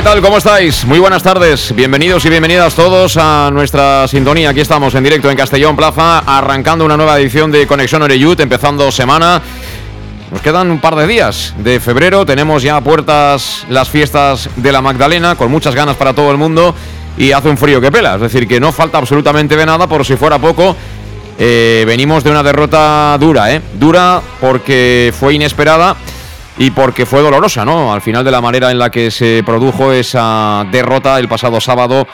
¿Qué tal? ¿Cómo estáis? Muy buenas tardes. Bienvenidos y bienvenidas todos a nuestra sintonía. Aquí estamos en directo en Castellón Plaza, arrancando una nueva edición de Conexión Oreyut, empezando semana. Nos quedan un par de días de febrero, tenemos ya puertas las fiestas de la Magdalena, con muchas ganas para todo el mundo, y hace un frío que pela, es decir, que no falta absolutamente de nada, por si fuera poco. Eh, venimos de una derrota dura, ¿eh? Dura porque fue inesperada y porque fue dolorosa, ¿no? Al final de la manera en la que se produjo esa derrota el pasado sábado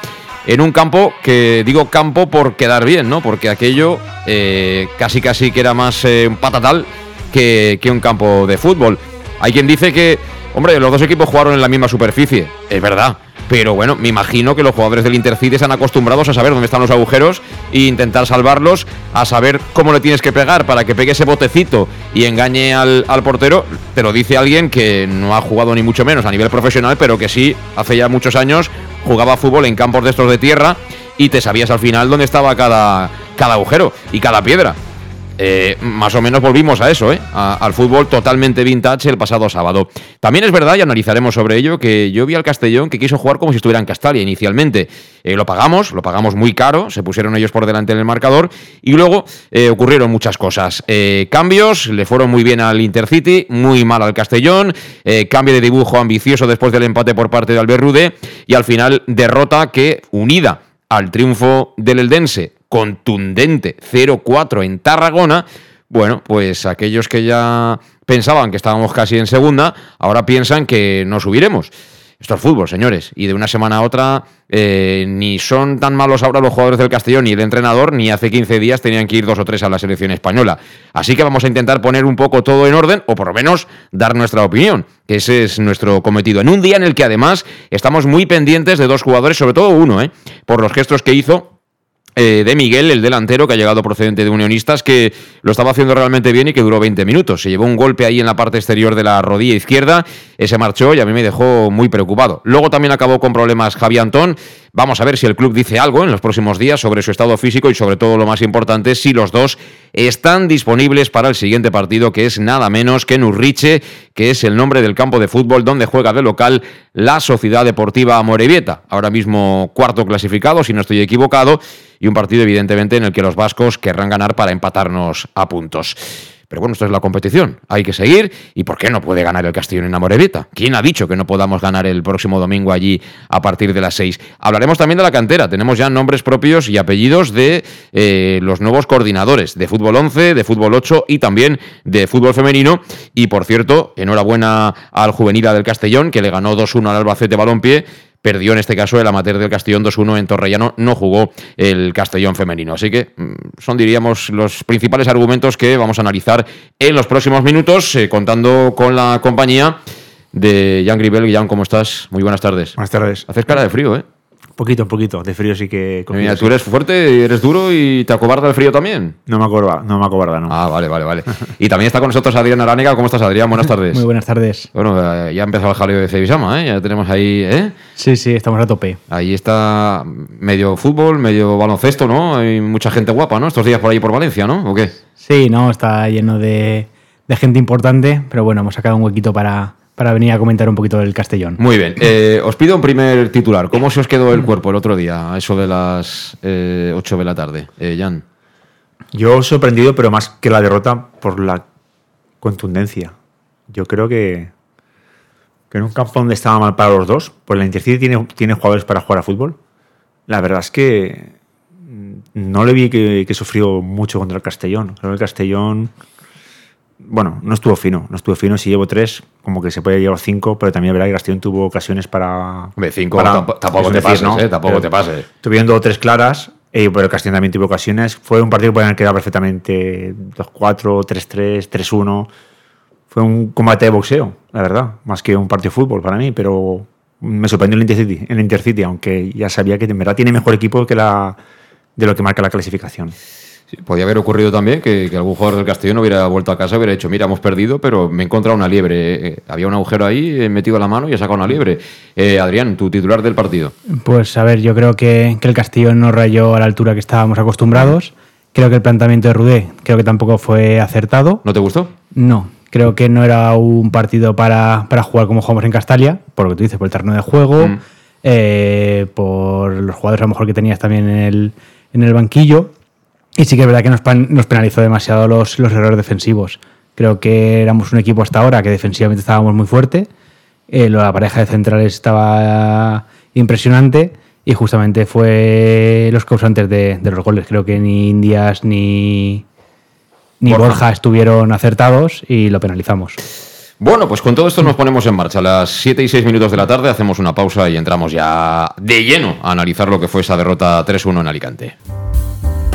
en un campo que digo campo por quedar bien, ¿no? Porque aquello eh, casi casi que era más eh, un patatal que, que un campo de fútbol. Hay quien dice que, hombre, los dos equipos jugaron en la misma superficie, es verdad. Pero bueno, me imagino que los jugadores del Intercity están acostumbrados a saber dónde están los agujeros e intentar salvarlos, a saber cómo le tienes que pegar para que pegue ese botecito y engañe al, al, portero. Te lo dice alguien que no ha jugado ni mucho menos a nivel profesional, pero que sí, hace ya muchos años jugaba fútbol en campos de estos de tierra y te sabías al final dónde estaba cada, cada agujero y cada piedra. Eh, más o menos volvimos a eso, ¿eh? Al fútbol totalmente vintage el pasado sábado. También es verdad, y analizaremos sobre ello, que yo vi al Castellón que quiso jugar como si estuviera en Castalia inicialmente. Eh, lo pagamos, lo pagamos muy caro, se pusieron ellos por delante en el marcador y luego eh, ocurrieron muchas cosas. Eh, cambios, le fueron muy bien al Intercity, muy mal al Castellón, cambio de dibujo ambicioso después del empate por parte de Albert Rude y al final derrota que, unida al triunfo del Eldense contundente 0-4 en Tarragona, bueno, pues aquellos que ya pensaban que estábamos casi en segunda, ahora piensan que no subiremos. Esto es fútbol, señores. Y de una semana a otra, eh, ni son tan malos ahora los jugadores del Castellón ni el entrenador, ni hace 15 días tenían que ir dos o tres a la selección española. Así que vamos a intentar poner un poco todo en orden, o por lo menos dar nuestra opinión, que ese es nuestro cometido. En un día en el que además estamos muy pendientes de dos jugadores, sobre todo uno, ¿eh? por los gestos que hizo eh, de Miguel, el delantero que ha llegado procedente de Unionistas, que lo estaba haciendo realmente bien y que duró 20 minutos. Se llevó un golpe ahí en la parte exterior de la rodilla izquierda, ese marchó y a mí me dejó muy preocupado. Luego también acabó con problemas Javi Antón. Vamos a ver si el club dice algo en los próximos días sobre su estado físico y sobre todo lo más importante, si los dos están disponibles para el siguiente partido, que es nada menos que Nurriche, que es el nombre del campo de fútbol donde juega de local la Sociedad Deportiva Amorebieta. Ahora mismo cuarto clasificado, si no estoy equivocado, y un partido evidentemente en el que los vascos querrán ganar para empatarnos a puntos. Pero bueno, esto es la competición, hay que seguir. ¿Y por qué no puede ganar el Castellón en Amorebieta? ¿Quién ha dicho que no podamos ganar el próximo domingo allí a partir de las 6? Hablaremos también de la cantera. Tenemos ya nombres propios y apellidos de eh, los nuevos coordinadores de fútbol 11, de fútbol 8 y también de fútbol femenino. Y por cierto, enhorabuena al juvenil del Castellón que le ganó 2-1 al Albacete Balompié perdió en este caso el amateur del Castellón 2-1 en Torrellano, no jugó el Castellón femenino. Así que mm, son, diríamos, los principales argumentos que vamos a analizar en los próximos minutos, eh, contando con la compañía de Jan Gribel. Jan, ¿cómo estás? Muy buenas tardes. Buenas tardes. Haces cara de frío, ¿eh? Poquito, un poquito. De frío sí que... Mira, tú eres fuerte, eres duro y te acobarda el frío también. No me acobarda, no me acobarda, no. Ah, vale, vale, vale. y también está con nosotros Adrián Aránica. ¿Cómo estás, Adrián? Buenas tardes. Muy buenas tardes. Bueno, eh, ya ha empezado el jaleo de Cebisama, ¿eh? Ya tenemos ahí, ¿eh? Sí, sí, estamos a tope. Ahí está medio fútbol, medio baloncesto, ¿no? Hay mucha gente guapa, ¿no? Estos días por ahí por Valencia, ¿no? ¿O qué? Sí, no, está lleno de, de gente importante, pero bueno, hemos sacado un huequito para, para venir a comentar un poquito del Castellón. Muy bien. Eh, os pido un primer titular. ¿Cómo se os quedó el cuerpo el otro día, a eso de las eh, 8 de la tarde? Eh, Jan. Yo sorprendido, pero más que la derrota, por la contundencia. Yo creo que, que en un campo donde estaba mal para los dos, pues la Intercity tiene, tiene jugadores para jugar a fútbol. La verdad es que no le vi que, que sufrió mucho contra el Castellón. Creo que el Castellón, bueno, no estuvo fino, no estuvo fino. Si llevo tres, como que se puede llevar cinco, pero también verdad que el Castellón tuvo ocasiones para. Hombre, cinco para- tampoco te pases, ¿no? ¿eh? Tampoco Pero te pases. Tuvieron dos o tres claras, eh, pero el Castellón también tuvo ocasiones. Fue un partido que podían quedado perfectamente 2-4, 3-3, 3-1. Fue un combate de boxeo, la verdad, más que un partido de fútbol para mí, pero me sorprendió el Intercity, el Intercity aunque ya sabía que en verdad tiene mejor equipo que la, de lo que marca la clasificación. Podía haber ocurrido también que, que algún jugador del Castellón hubiera vuelto a casa y hubiera dicho, mira, hemos perdido, pero me he encontrado una liebre. Eh, había un agujero ahí, he metido la mano y he sacado una liebre. Eh, Adrián, tu titular del partido. Pues a ver, yo creo que, que el Castillo no rayó a la altura que estábamos acostumbrados. Creo que el planteamiento de Rudé creo que tampoco fue acertado. ¿No te gustó? No, creo que no era un partido para, para jugar como jugamos en Castalia, por lo que tú dices, por el terreno de juego, Mm. eh, por los jugadores a lo mejor que tenías también en el, en el banquillo. Y sí que es verdad que nos, penalizó demasiado los, los errores defensivos. Creo que éramos un equipo hasta ahora que defensivamente estábamos muy fuerte. eh, la pareja de centrales estaba impresionante y justamente fue los causantes de, de los goles. Creo que ni Indias ni, ni Borja. Borja. estuvieron acertados y lo penalizamos. Bueno, pues con todo esto nos ponemos en marcha. A las 7 y 6 minutos de la tarde hacemos una pausa y entramos ya de lleno a analizar lo que fue esa derrota 3-1 en Alicante.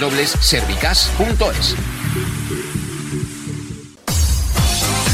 www.servicas.es.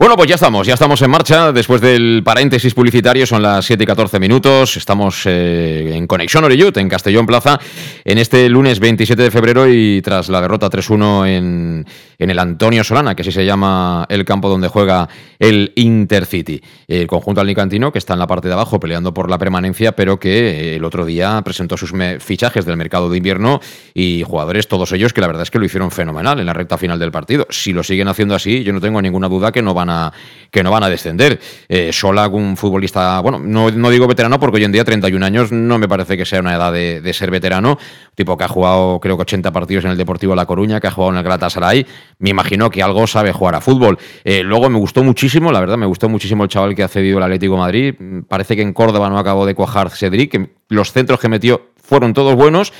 Bueno, pues ya estamos, ya estamos en marcha. Después del paréntesis publicitario, son las 7 y 14 minutos. Estamos eh, en Conexión Oreyut, en Castellón Plaza, en este lunes 27 de febrero y tras la derrota 3-1 en, en el Antonio Solana, que así se llama el campo donde juega el Intercity. El conjunto alicantino, que está en la parte de abajo peleando por la permanencia, pero que eh, el otro día presentó sus fichajes del mercado de invierno y jugadores, todos ellos, que la verdad es que lo hicieron fenomenal en la recta final del partido. Si lo siguen haciendo así, yo no tengo ninguna duda que no van a, que no van a descender. Eh, un futbolista, bueno, no, no, digo veterano porque hoy en día 31 años no me parece que sea una edad de, de, ser veterano. Tipo que ha jugado creo que 80 partidos en el Deportivo La Coruña, que ha jugado en el Galatasaray. Me imagino que algo sabe jugar a fútbol. Eh, luego me gustó muchísimo, la verdad, me gustó muchísimo el chaval que ha cedido el Atlético Madrid. Parece que en Córdoba no acabó de cuajar Cedric, que los centros que metió fueron todos buenos.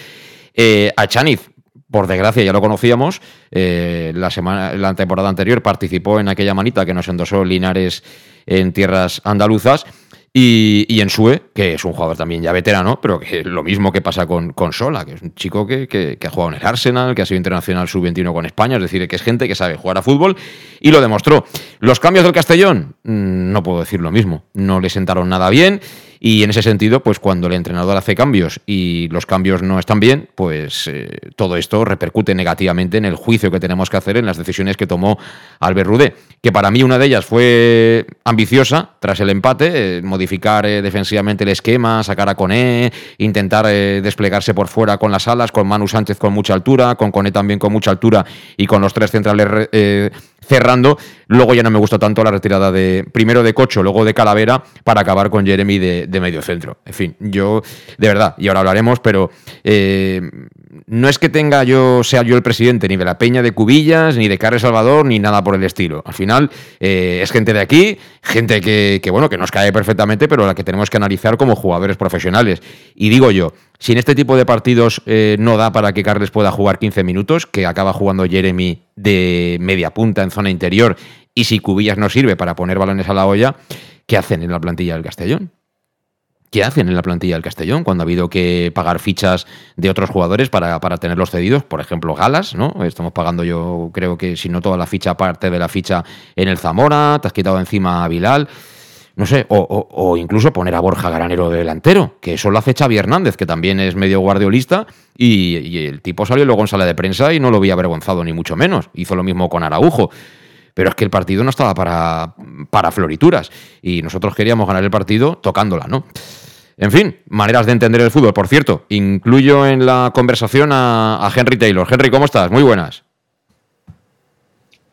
Eh, a Chaniz, por desgracia ya lo conocíamos, eh, la, semana, la temporada anterior participó en aquella manita que nos endosó Linares en tierras andaluzas. Y, en Sue, que es un jugador también ya veterano, pero que lo mismo que pasa con, con Sola, que es un chico que, que, que, ha jugado en el Arsenal, que ha sido internacional sub-21 con España, es decir, que es gente que sabe jugar a fútbol y lo demostró. Los cambios del Castellón, no puedo decir lo mismo, no le sentaron nada bien Y en ese sentido, pues cuando el entrenador hace cambios y los cambios no están bien, pues eh, todo esto repercute negativamente en el juicio que tenemos que hacer en las decisiones que tomó Albert Rudé. Que para mí una de ellas fue ambiciosa tras el empate, eh, modificar eh, defensivamente el esquema, sacar a Coné, intentar desplegarse por fuera con las alas, con Manu Sánchez con mucha altura, con Coné también con mucha altura y con los tres centrales cerrando. Luego ya no me gustó tanto la retirada de primero de Cocho, luego de Calavera, para acabar con Jeremy de, medio centro. En fin, yo, de verdad, y ahora hablaremos, pero eh, no es que tenga yo, sea yo el presidente ni de la Peña de Cubillas, ni de Carles Salvador, ni nada por el estilo. Al final, eh, es gente de aquí, gente que, que, bueno, que nos cae perfectamente, pero la que tenemos que analizar como jugadores profesionales. Y digo yo, si en este tipo de partidos eh, no da para que Carles pueda jugar 15 minutos, que acaba jugando Jeremy de media punta en zona interior, y si Cubillas no sirve para poner balones a la olla, ¿qué hacen en la plantilla del Castellón? ¿Qué hacen en la plantilla del Castellón cuando ha habido que pagar fichas de otros jugadores para, para tenerlos cedidos? Por ejemplo, Galas, ¿no? Estamos pagando yo creo que si no toda la ficha, parte de la ficha en el Zamora, te has quitado encima a Bilal no sé, o, incluso poner a Borja Granero de delantero, que eso lo hace Xavi Hernández, que también es medio guardiolista, y, el tipo salió luego en sala de prensa y no lo vi avergonzado ni mucho menos. Hizo lo mismo con Araujo. Pero es que el partido no estaba para, para florituras, y nosotros queríamos ganar el partido tocándola, ¿no? En fin, maneras de entender el fútbol. Por cierto, incluyo en la conversación a, a Henry Taylor. Henry, ¿cómo estás? Muy buenas.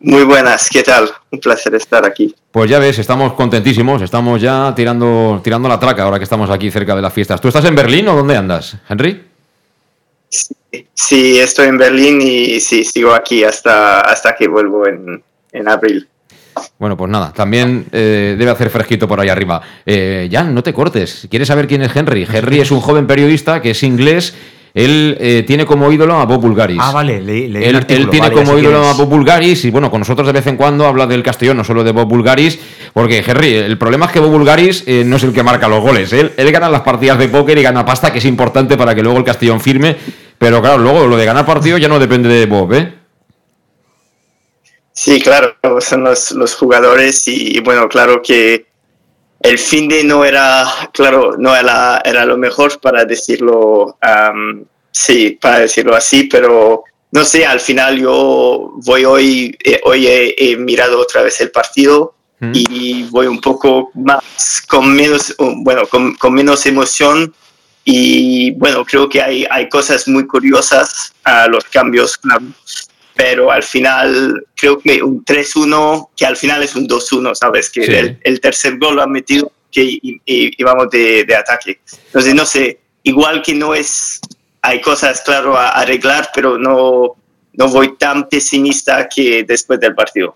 Muy buenas, ¿qué tal? Un placer estar aquí. Pues ya ves, estamos contentísimos, estamos ya tirando, tirando la traca ahora que estamos aquí cerca de las fiestas. ¿Tú estás en Berlín o dónde andas, Henry? Sí, estoy en Berlín y sí, sigo aquí hasta, hasta que vuelvo en, abril. Bueno, pues nada, también eh, debe hacer fresquito por ahí arriba. Eh, Jan, no te cortes. ¿Quieres saber quién es Henry? Henry es un joven periodista que es inglés él eh, tiene como ídolo a Bob Bulgaris. Ah, vale, leí, él, él, tiene como ídolo a Bob Bulgaris y bueno, con nosotros de vez en cuando habla del Castellón, no solo de Bob Bulgaris, porque Henry, el problema es que Bob Bulgaris eh, no es el que marca los goles. Él, él gana las partidas de póker y gana pasta, que es importante para que luego el Castellón firme. Pero claro, luego lo de ganar partido ya no depende de Bob, ¿eh? Sí, claro, son los, los jugadores y bueno, claro que el fin de no era, claro, no era, era lo mejor para decirlo, sí, para decirlo así, pero no sé, al final yo voy hoy, eh, hoy he, mirado otra vez el partido mm. y voy un poco más, con menos, bueno, con, menos emoción y bueno, creo que hay, hay cosas muy curiosas a los cambios, pero al final creo que un 3-1, que al final es un 2-1, ¿sabes? Que el, tercer gol lo han metido que íbamos de, de, ataque. Entonces, no sé, igual que no es, hay cosas, claro, a arreglar, pero no, no voy tan pesimista que después del partido.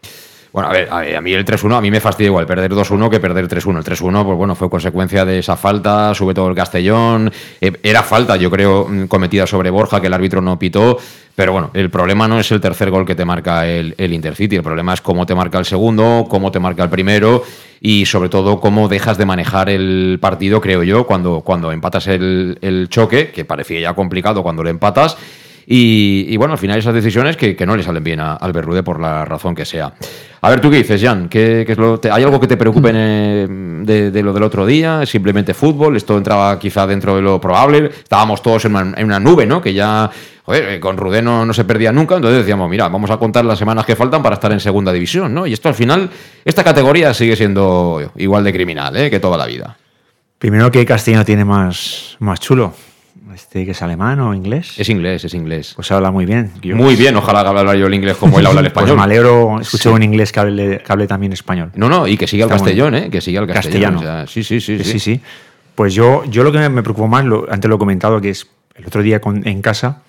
Bueno, a ver, a, mí el 3-1, a mí me fastidia igual perder 2-1 que perder 3-1. El 3-1, pues bueno, fue consecuencia de esa falta, sube todo el Castellón. Eh, era falta, yo creo, mm, cometida sobre Borja, que el árbitro no pitó. Pero bueno, el problema no es el tercer gol que te marca el, el Intercity, el problema es cómo te marca el segundo, cómo te marca el primero y sobre todo cómo dejas de manejar el partido, creo yo, cuando, cuando empatas el, el choque, que parecía ya complicado cuando lo empatas y, bueno, al final esas decisiones que, no le salen bien a Albert Rude por la razón que sea. A ver, ¿tú qué dices, Jan? ¿Qué, es lo, ¿Hay algo que te preocupe de, lo del otro día? ¿Simplemente fútbol? ¿Esto entraba quizá dentro de lo probable? Estábamos todos en una, nube, ¿no? Que ya joder, eh, con Rudé no, se perdía nunca, entonces decíamos, mira, vamos a contar las semanas que faltan para estar en segunda división, ¿no? Y esto al final, esta categoría sigue siendo igual de criminal, ¿eh? Que toda la vida. Primero que Castellano tiene más, más chulo. Este que es alemán o inglés. Es inglés, es inglés. Pues habla muy bien. muy bien, ojalá hablara yo el inglés como él habla el español. pues me alegro, escucho un inglés que hable, también español. No, no, y que siga el castellón, ¿eh? Que siga el castellano. sí, sí, sí, sí, sí, Pues yo, yo lo que me preocupó más, lo, antes lo he comentado, que es el otro día en casa,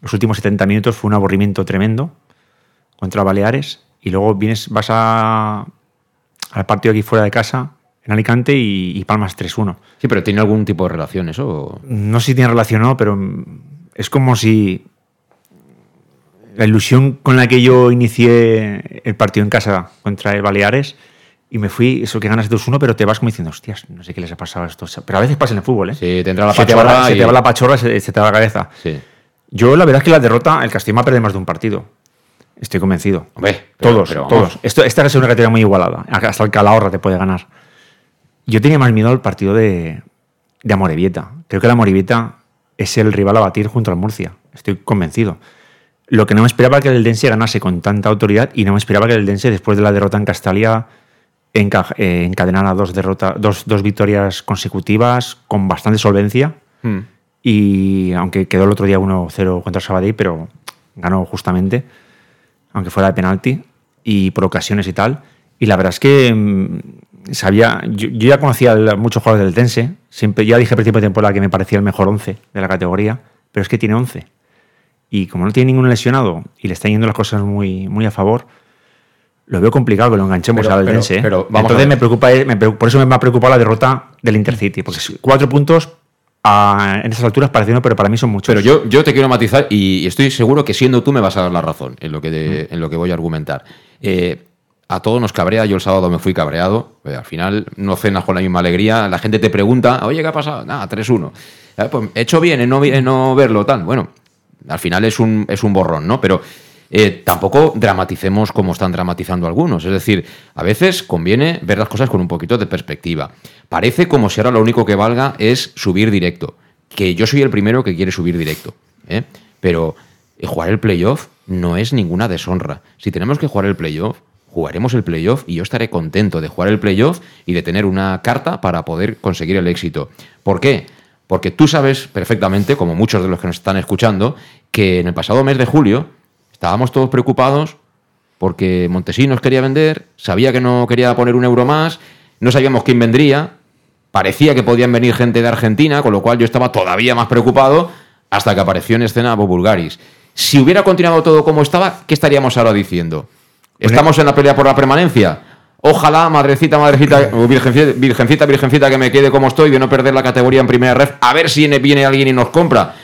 los últimos 70 minutos fue un aburrimiento tremendo contra Baleares y luego vienes, vas a, al partido aquí fuera de casa en Alicante y, Palmas 3-1. Sí, pero ¿tiene algún tipo de relación eso? No sé si tiene relación o no, pero es como si la ilusión con la que yo inicié el partido en casa contra el Baleares y me fui, eso que ganas 2-1, pero te vas como diciendo, hostias, no sé qué les ha pasado a estos. Pero a veces pasa en el fútbol, ¿eh? Sí, te entra la pachorra. Se te va la, se te va la pachorra, se, te va la cabeza. Sí. Yo, la verdad es que la derrota, el Castillo va a perder más de un partido. Estoy convencido. todos, todos. Esto, esta es una cartera muy igualada. Hasta el Calahorra te puede ganar. Yo tenía más miedo al partido de, de Amorebieta. Creo que la Amorebieta es el rival a batir junto al Murcia. Estoy convencido. Lo que no me esperaba que el Eldense ganase con tanta autoridad y no me esperaba que el Eldense, después de la derrota en Castalia, enca- eh, encadenara dos, derrota, dos, dos victorias consecutivas con bastante solvencia. Hmm. Y aunque quedó el otro día 1-0 contra el Sabadell, pero ganó justamente, aunque fuera de penalti y por ocasiones y tal. Y la verdad es que mm, sabía, yo, yo ya conocía a muchos jugadores del Tense, siempre, ya dije al principio de temporada que me parecía el mejor 11 de la categoría, pero es que tiene 11. Y como no tiene ninguno lesionado y le están yendo las cosas muy, muy a favor, lo veo complicado que lo enganchemos Pero- al pero- Dense. ¿eh? pero vamos a Entonces me preocupa, me preocupa- por eso me ha preocupado la derrota del Intercity, porque cuatro puntos a- en estas alturas parece uno, pero para mí son muchos. Pero yo, yo te quiero matizar y estoy seguro que siendo tú me vas a dar la razón en lo que, de- en lo que voy a argumentar. Eh, a todos nos cabrea, yo el sábado me fui cabreado, eh, al final no cenas con la misma alegría, la gente te pregunta, oye, ¿qué ha pasado? Nada, 3-1. Eh, pues he hecho bien en no, no verlo, tal. Bueno, al final es un, borrón, ¿no? Pero eh, tampoco dramaticemos como están dramatizando algunos. Es decir, a veces conviene ver las cosas con un poquito de perspectiva. Parece como si ahora lo único que valga es subir directo. Que yo soy el primero que quiere subir directo. Pero jugar el playoff no es ninguna deshonra. Si tenemos que jugar el playoff, jugaremos el playoff y yo estaré contento de jugar el playoff y de tener una carta para poder conseguir el éxito. ¿Por qué? Porque tú sabes perfectamente, como muchos de los que nos están escuchando, que en el pasado mes de julio estábamos todos preocupados porque Montesinos quería vender, sabía que no quería poner un euro más, no sabíamos quién vendría, parecía que podían venir gente de Argentina, con lo cual yo estaba todavía más preocupado hasta que apareció en escena Bob Bulgaris. Si hubiera continuado todo como estaba, ¿qué estaríamos ahora diciendo? ¿Estamos en la pelea por la permanencia? Ojalá, madrecita, madrecita, o virgencita, virgencita, virgencita, que me quede como estoy, de no perder la categoría en primera ref, a ver si viene alguien y nos compra.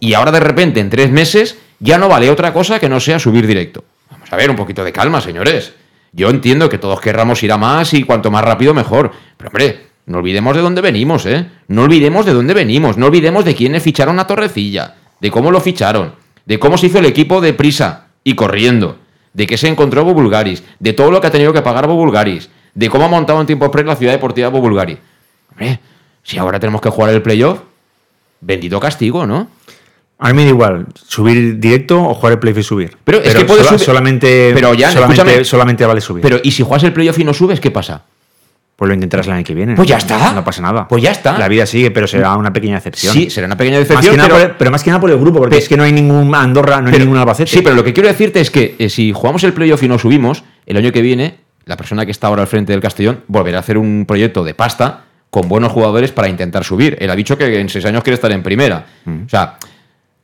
Y ahora de repente, en tres meses, ya no vale otra cosa que no sea subir directo. Vamos a ver, un poquito de calma, señores. Yo entiendo que todos querramos ir a más y cuanto más rápido mejor. Pero hombre, no olvidemos de dónde venimos, ¿eh? No olvidemos de dónde venimos, no olvidemos de quiénes ficharon a Torrecilla, de cómo lo ficharon, de cómo se hizo el equipo de prisa y corriendo, de qué se encontró Bobulgaris, de todo lo que ha tenido que pagar Bobulgaris, de cómo ha montado en tiempo pre la ciudad deportiva Bobulgaris. Hombre, si ahora tenemos que jugar el playoff, bendito castigo, ¿no? A mí me da igual subir directo o jugar el playoff y subir. Pero es que puedes sola- subir- solamente, Pero ya, solamente, solamente vale subir. Pero, ¿y si juegas el playoff y no subes, qué pasa? Pues lo intentarás el año que viene. Pues ya está. No pasa nada. Pues ya está. La vida sigue, pero será una pequeña excepción. Sí, será una pequeña Más nada pero- por el- pero más que nada por el grupo, porque es que no hay ningún Andorra, no hay ningún Albacete. Sí, pero lo que quiero decirte es que eh, si jugamos el playoff y no subimos, el año que viene, la persona que está ahora al frente del Castellón volverá a hacer un proyecto de pasta con buenos jugadores para intentar subir. Él ha dicho que en seis años quiere estar en primera. Mm. O sea,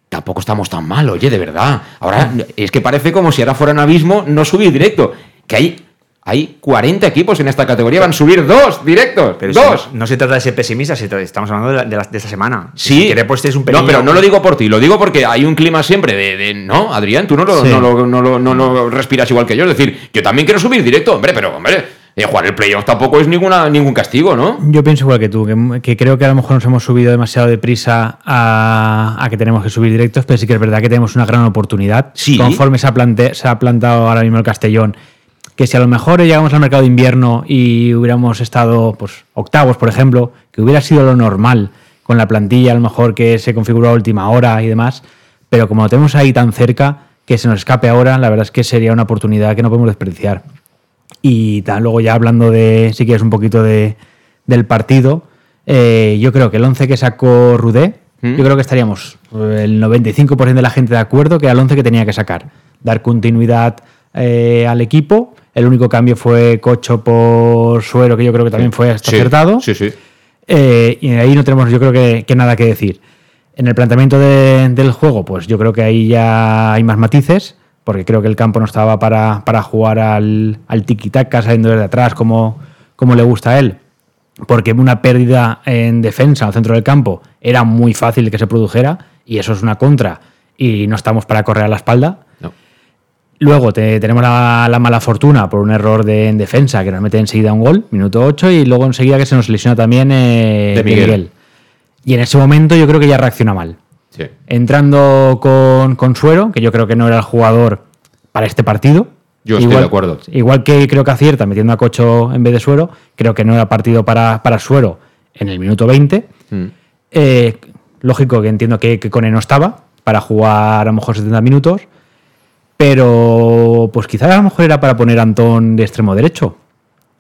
tampoco estamos tan mal, oye, de verdad. Ahora es que parece como si ahora fuera un abismo no subir directo. Que hay, hay 40 equipos en esta categoría, van a subir dos directos. Pero si dos. no, no se trata de ser pesimista, se trata- estamos hablando de, la- de la- de esta semana. Sí. Si pues es un No, pequeño- pero no lo digo por ti, lo digo porque hay un clima siempre de. de- no, Adrián, tú no lo, Sí. no, lo, no lo- no lo respiras igual que yo. Es decir, yo también quiero subir directo, hombre, pero, hombre, eh, jugar el playoff tampoco es ninguna, ningún castigo, ¿no? Yo pienso igual que tú, que, que creo que a lo mejor nos hemos subido demasiado deprisa a, a que tenemos que subir directos, pero sí que es verdad que tenemos una gran oportunidad. Sí. Conforme se ha, plante- se ha plantado ahora mismo el Castellón, que si a lo mejor llegamos al mercado de invierno y hubiéramos estado pues, octavos, por ejemplo, que hubiera sido lo normal con la plantilla a lo mejor que se configuró a última hora y demás, pero como lo tenemos ahí tan cerca, que se nos escape ahora, la verdad es que sería una oportunidad que no podemos desperdiciar. Y tal, luego ya hablando de, si quieres, un poquito de, del partido, eh, yo creo que el 11 que sacó Rudé, ¿Mm? yo creo que estaríamos eh, el 95% de la gente de acuerdo que era el 11 que tenía que sacar. Dar continuidad eh, al equipo. El único cambio fue Cocho por Suero, que yo creo que también fue hasta Sí, acertado. Sí, sí. Eh, y ahí no tenemos, yo creo que, que nada que decir. En el planteamiento de- del juego, pues yo creo que ahí ya hay más matices, porque creo que el campo no estaba para, para jugar al, al tiki-taka saliendo desde atrás como, como le gusta a él. Porque una pérdida en defensa al centro del campo era muy fácil que se produjera, y eso es una contra, y no estamos para correr a la espalda. Luego te- tenemos la, la mala fortuna por un error de, en defensa que nos mete enseguida un gol, minuto 8, y luego enseguida que se nos lesiona también eh, De Miguel. Miguel. Y en ese momento yo creo que ya reacciona mal. Sí. Entrando con, con Suero, que yo creo que no era el jugador para este partido. Yo estoy de acuerdo. Igual que creo que acierta metiendo a Cocho en vez de Suero, creo que no era partido para, para Suero en el minuto 20. Mm. Eh, lógico que entiendo que, que Cone no estaba para jugar a lo mejor 70 minutos, pero pues quizás a lo mejor era para poner a Antón de extremo derecho,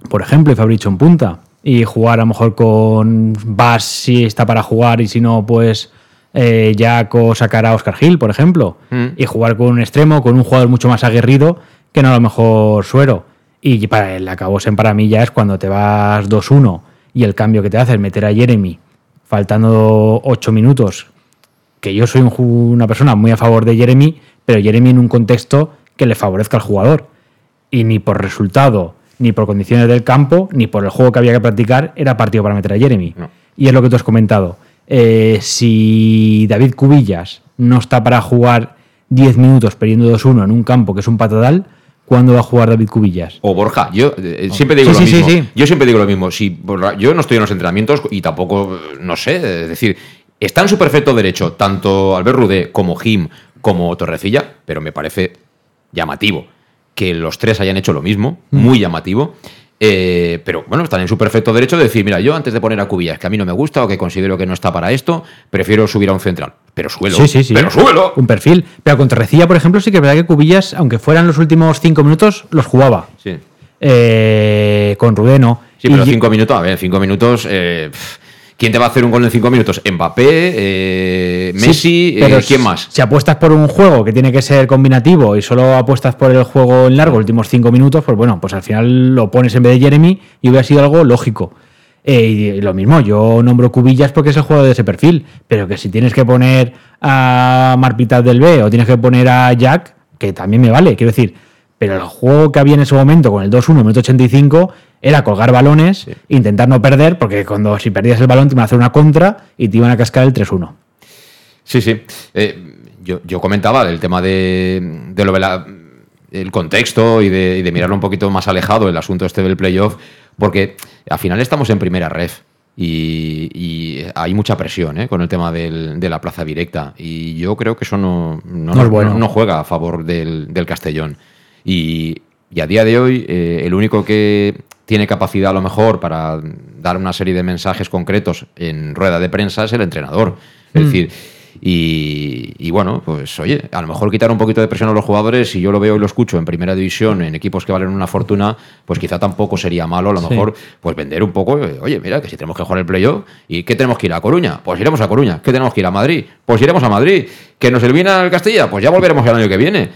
por ejemplo, y Fabricio en punta, y jugar a lo mejor con Bass si está para jugar y si no, pues eh, Jack o sacar a Oscar Gil, por ejemplo, Mm. y jugar con un extremo, con un jugador mucho más aguerrido que no a lo mejor Suero. Y para el Acabosen para mí ya es cuando te vas 2-1 y el cambio que te hace es meter a Jeremy faltando 8 minutos, que yo soy un una persona muy a favor de Jeremy, pero Jeremy en un contexto que le favorezca al jugador. Y ni por resultado, ni por condiciones del campo, ni por el juego que había que practicar, era partido para meter a Jeremy. Y es lo que tú has comentado. Eh, si David Cubillas no está para jugar 10 minutos perdiendo 2-1 en un campo que es un patadal, ¿cuándo va a jugar David Cubillas? O Borja, yo eh, siempre digo Sí, lo sí, mismo. sí. Yo siempre digo lo mismo. Si yo no estoy en los entrenamientos y tampoco, eh, no sé, es decir, está en su perfecto derecho tanto Albert Rudé como Jim como Torrecilla, pero me parece llamativo que los tres hayan hecho lo mismo, Mm. muy llamativo. Eh, pero bueno, están en su perfecto derecho de decir, mira, yo antes de poner a Cubillas, que a mí no me gusta o que considero que no está para esto, prefiero subir a un central. Pero suelo. Sí, sí, sí. Pero súbelo. Un perfil. Pero con Torrecilla, por ejemplo, sí que es verdad que Cubillas, aunque fueran los últimos 5 minutos, los jugaba. Sí. Eh, con Rudé no. Sí, pero Y- cinco minutos, a ver, cinco minutos. eh, pff, ¿Quién te va a hacer un gol en cinco minutos? Mbappé, eh, Sí, Messi, pero eh, ¿quién más? Si apuestas por un juego que tiene que ser combinativo y solo apuestas por el juego en largo, últimos cinco minutos, pues bueno, pues al final lo pones en vez de Jeremy y hubiera sido algo lógico. Eh, y lo mismo, yo nombro Cubillas porque es el juego de ese perfil, pero que si tienes que poner a Marpitas del B o tienes que poner a Jack, que también me vale, quiero decir, pero el juego que había en ese momento con el 2-1, minuto 85, era colgar balones, intentar no perder, porque cuando si perdías el balón te iban a hacer una contra y te iban a cascar el 3-1. Sí, sí. Eh, yo, yo comentaba del tema de, de lo de la- el contexto y de, y de mirarlo un poquito más alejado el asunto este del playoff, porque al final estamos en primera ref y, y hay mucha presión ¿eh? con el tema del- de la plaza directa y yo creo que eso no, no, No es bueno. no- no juega a favor del, del Castellón. Y, y a día de hoy eh, el único que tiene capacidad a lo mejor para dar una serie de mensajes concretos en rueda de prensa es el entrenador. Es Mm. decir, y, y bueno, pues oye, a lo mejor quitar un poquito de presión a los jugadores, si yo lo veo y lo escucho en primera división, en equipos que valen una fortuna, pues quizá tampoco sería malo a lo Sí. mejor pues vender un poco, eh, oye, mira, que si tenemos que jugar el playoff, ¿y qué tenemos que ir a Coruña? Pues iremos a Coruña. ¿Qué tenemos que ir a Madrid? Pues iremos a Madrid. ¿Que nos elimina el Castilla? Pues ya volveremos el año que viene.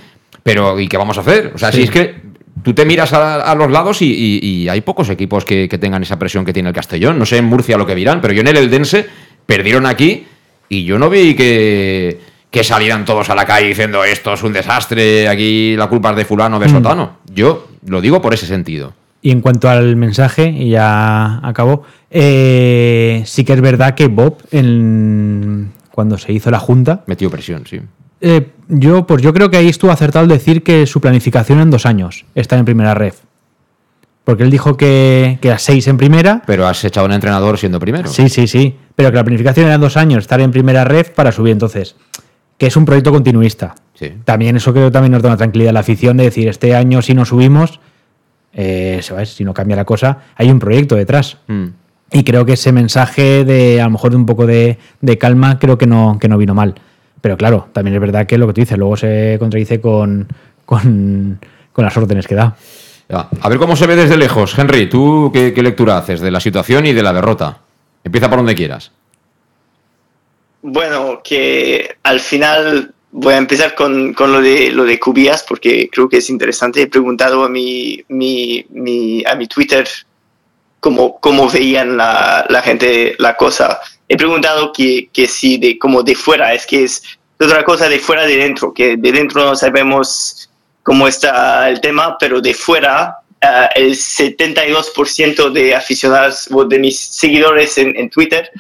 Pero, ¿y qué vamos a hacer? O sea, Sí. si es que tú te miras a, a los lados y, y- y hay pocos equipos que, que tengan esa presión que tiene el Castellón. No sé en Murcia lo que dirán, pero yo en el Eldense perdieron aquí y yo no vi que, que salieran todos a la calle diciendo esto es un desastre, aquí la culpa es de fulano, de Mm. sotano. Yo lo digo por ese sentido. Y en cuanto al mensaje, y ya acabó, eh, sí que es verdad que Bob, en- cuando se hizo la junta, Metió presión, sí. Eh, yo, pues yo creo que ahí estuvo acertado al decir que su planificación en dos años está en primera ref. Porque él dijo que, que a seis en primera. Pero has echado a un entrenador siendo primero. Sí, sí, sí. Pero que la planificación era en dos años, estar en primera ref para subir. Entonces, que es un proyecto continuista. Sí. También eso creo que también nos da una tranquilidad a la afición de decir, este año si no subimos, eh, ¿sabes? si no cambia la cosa, hay un proyecto detrás. Mm. Y creo que ese mensaje de a lo mejor de un poco de, de calma, creo que no, que no vino mal. Pero claro, también es verdad que lo que tú dices, luego se contradice con, con, con las órdenes que da. Ya. A ver cómo se ve desde lejos. Henry, ¿tú qué, qué lectura haces de la situación y de la derrota? Empieza por donde quieras. Bueno, que al final voy a empezar con, con lo de lo de Cubillas porque creo que es interesante. He preguntado a mi, mi, mi- a mi Twitter cómo, cómo veían la, la gente la cosa. He preguntado que, que si de como de fuera, es que es otra cosa de fuera de dentro, que de dentro no sabemos cómo está el tema, pero de fuera ah, el 72% de aficionados o de mis seguidores en, en Twitter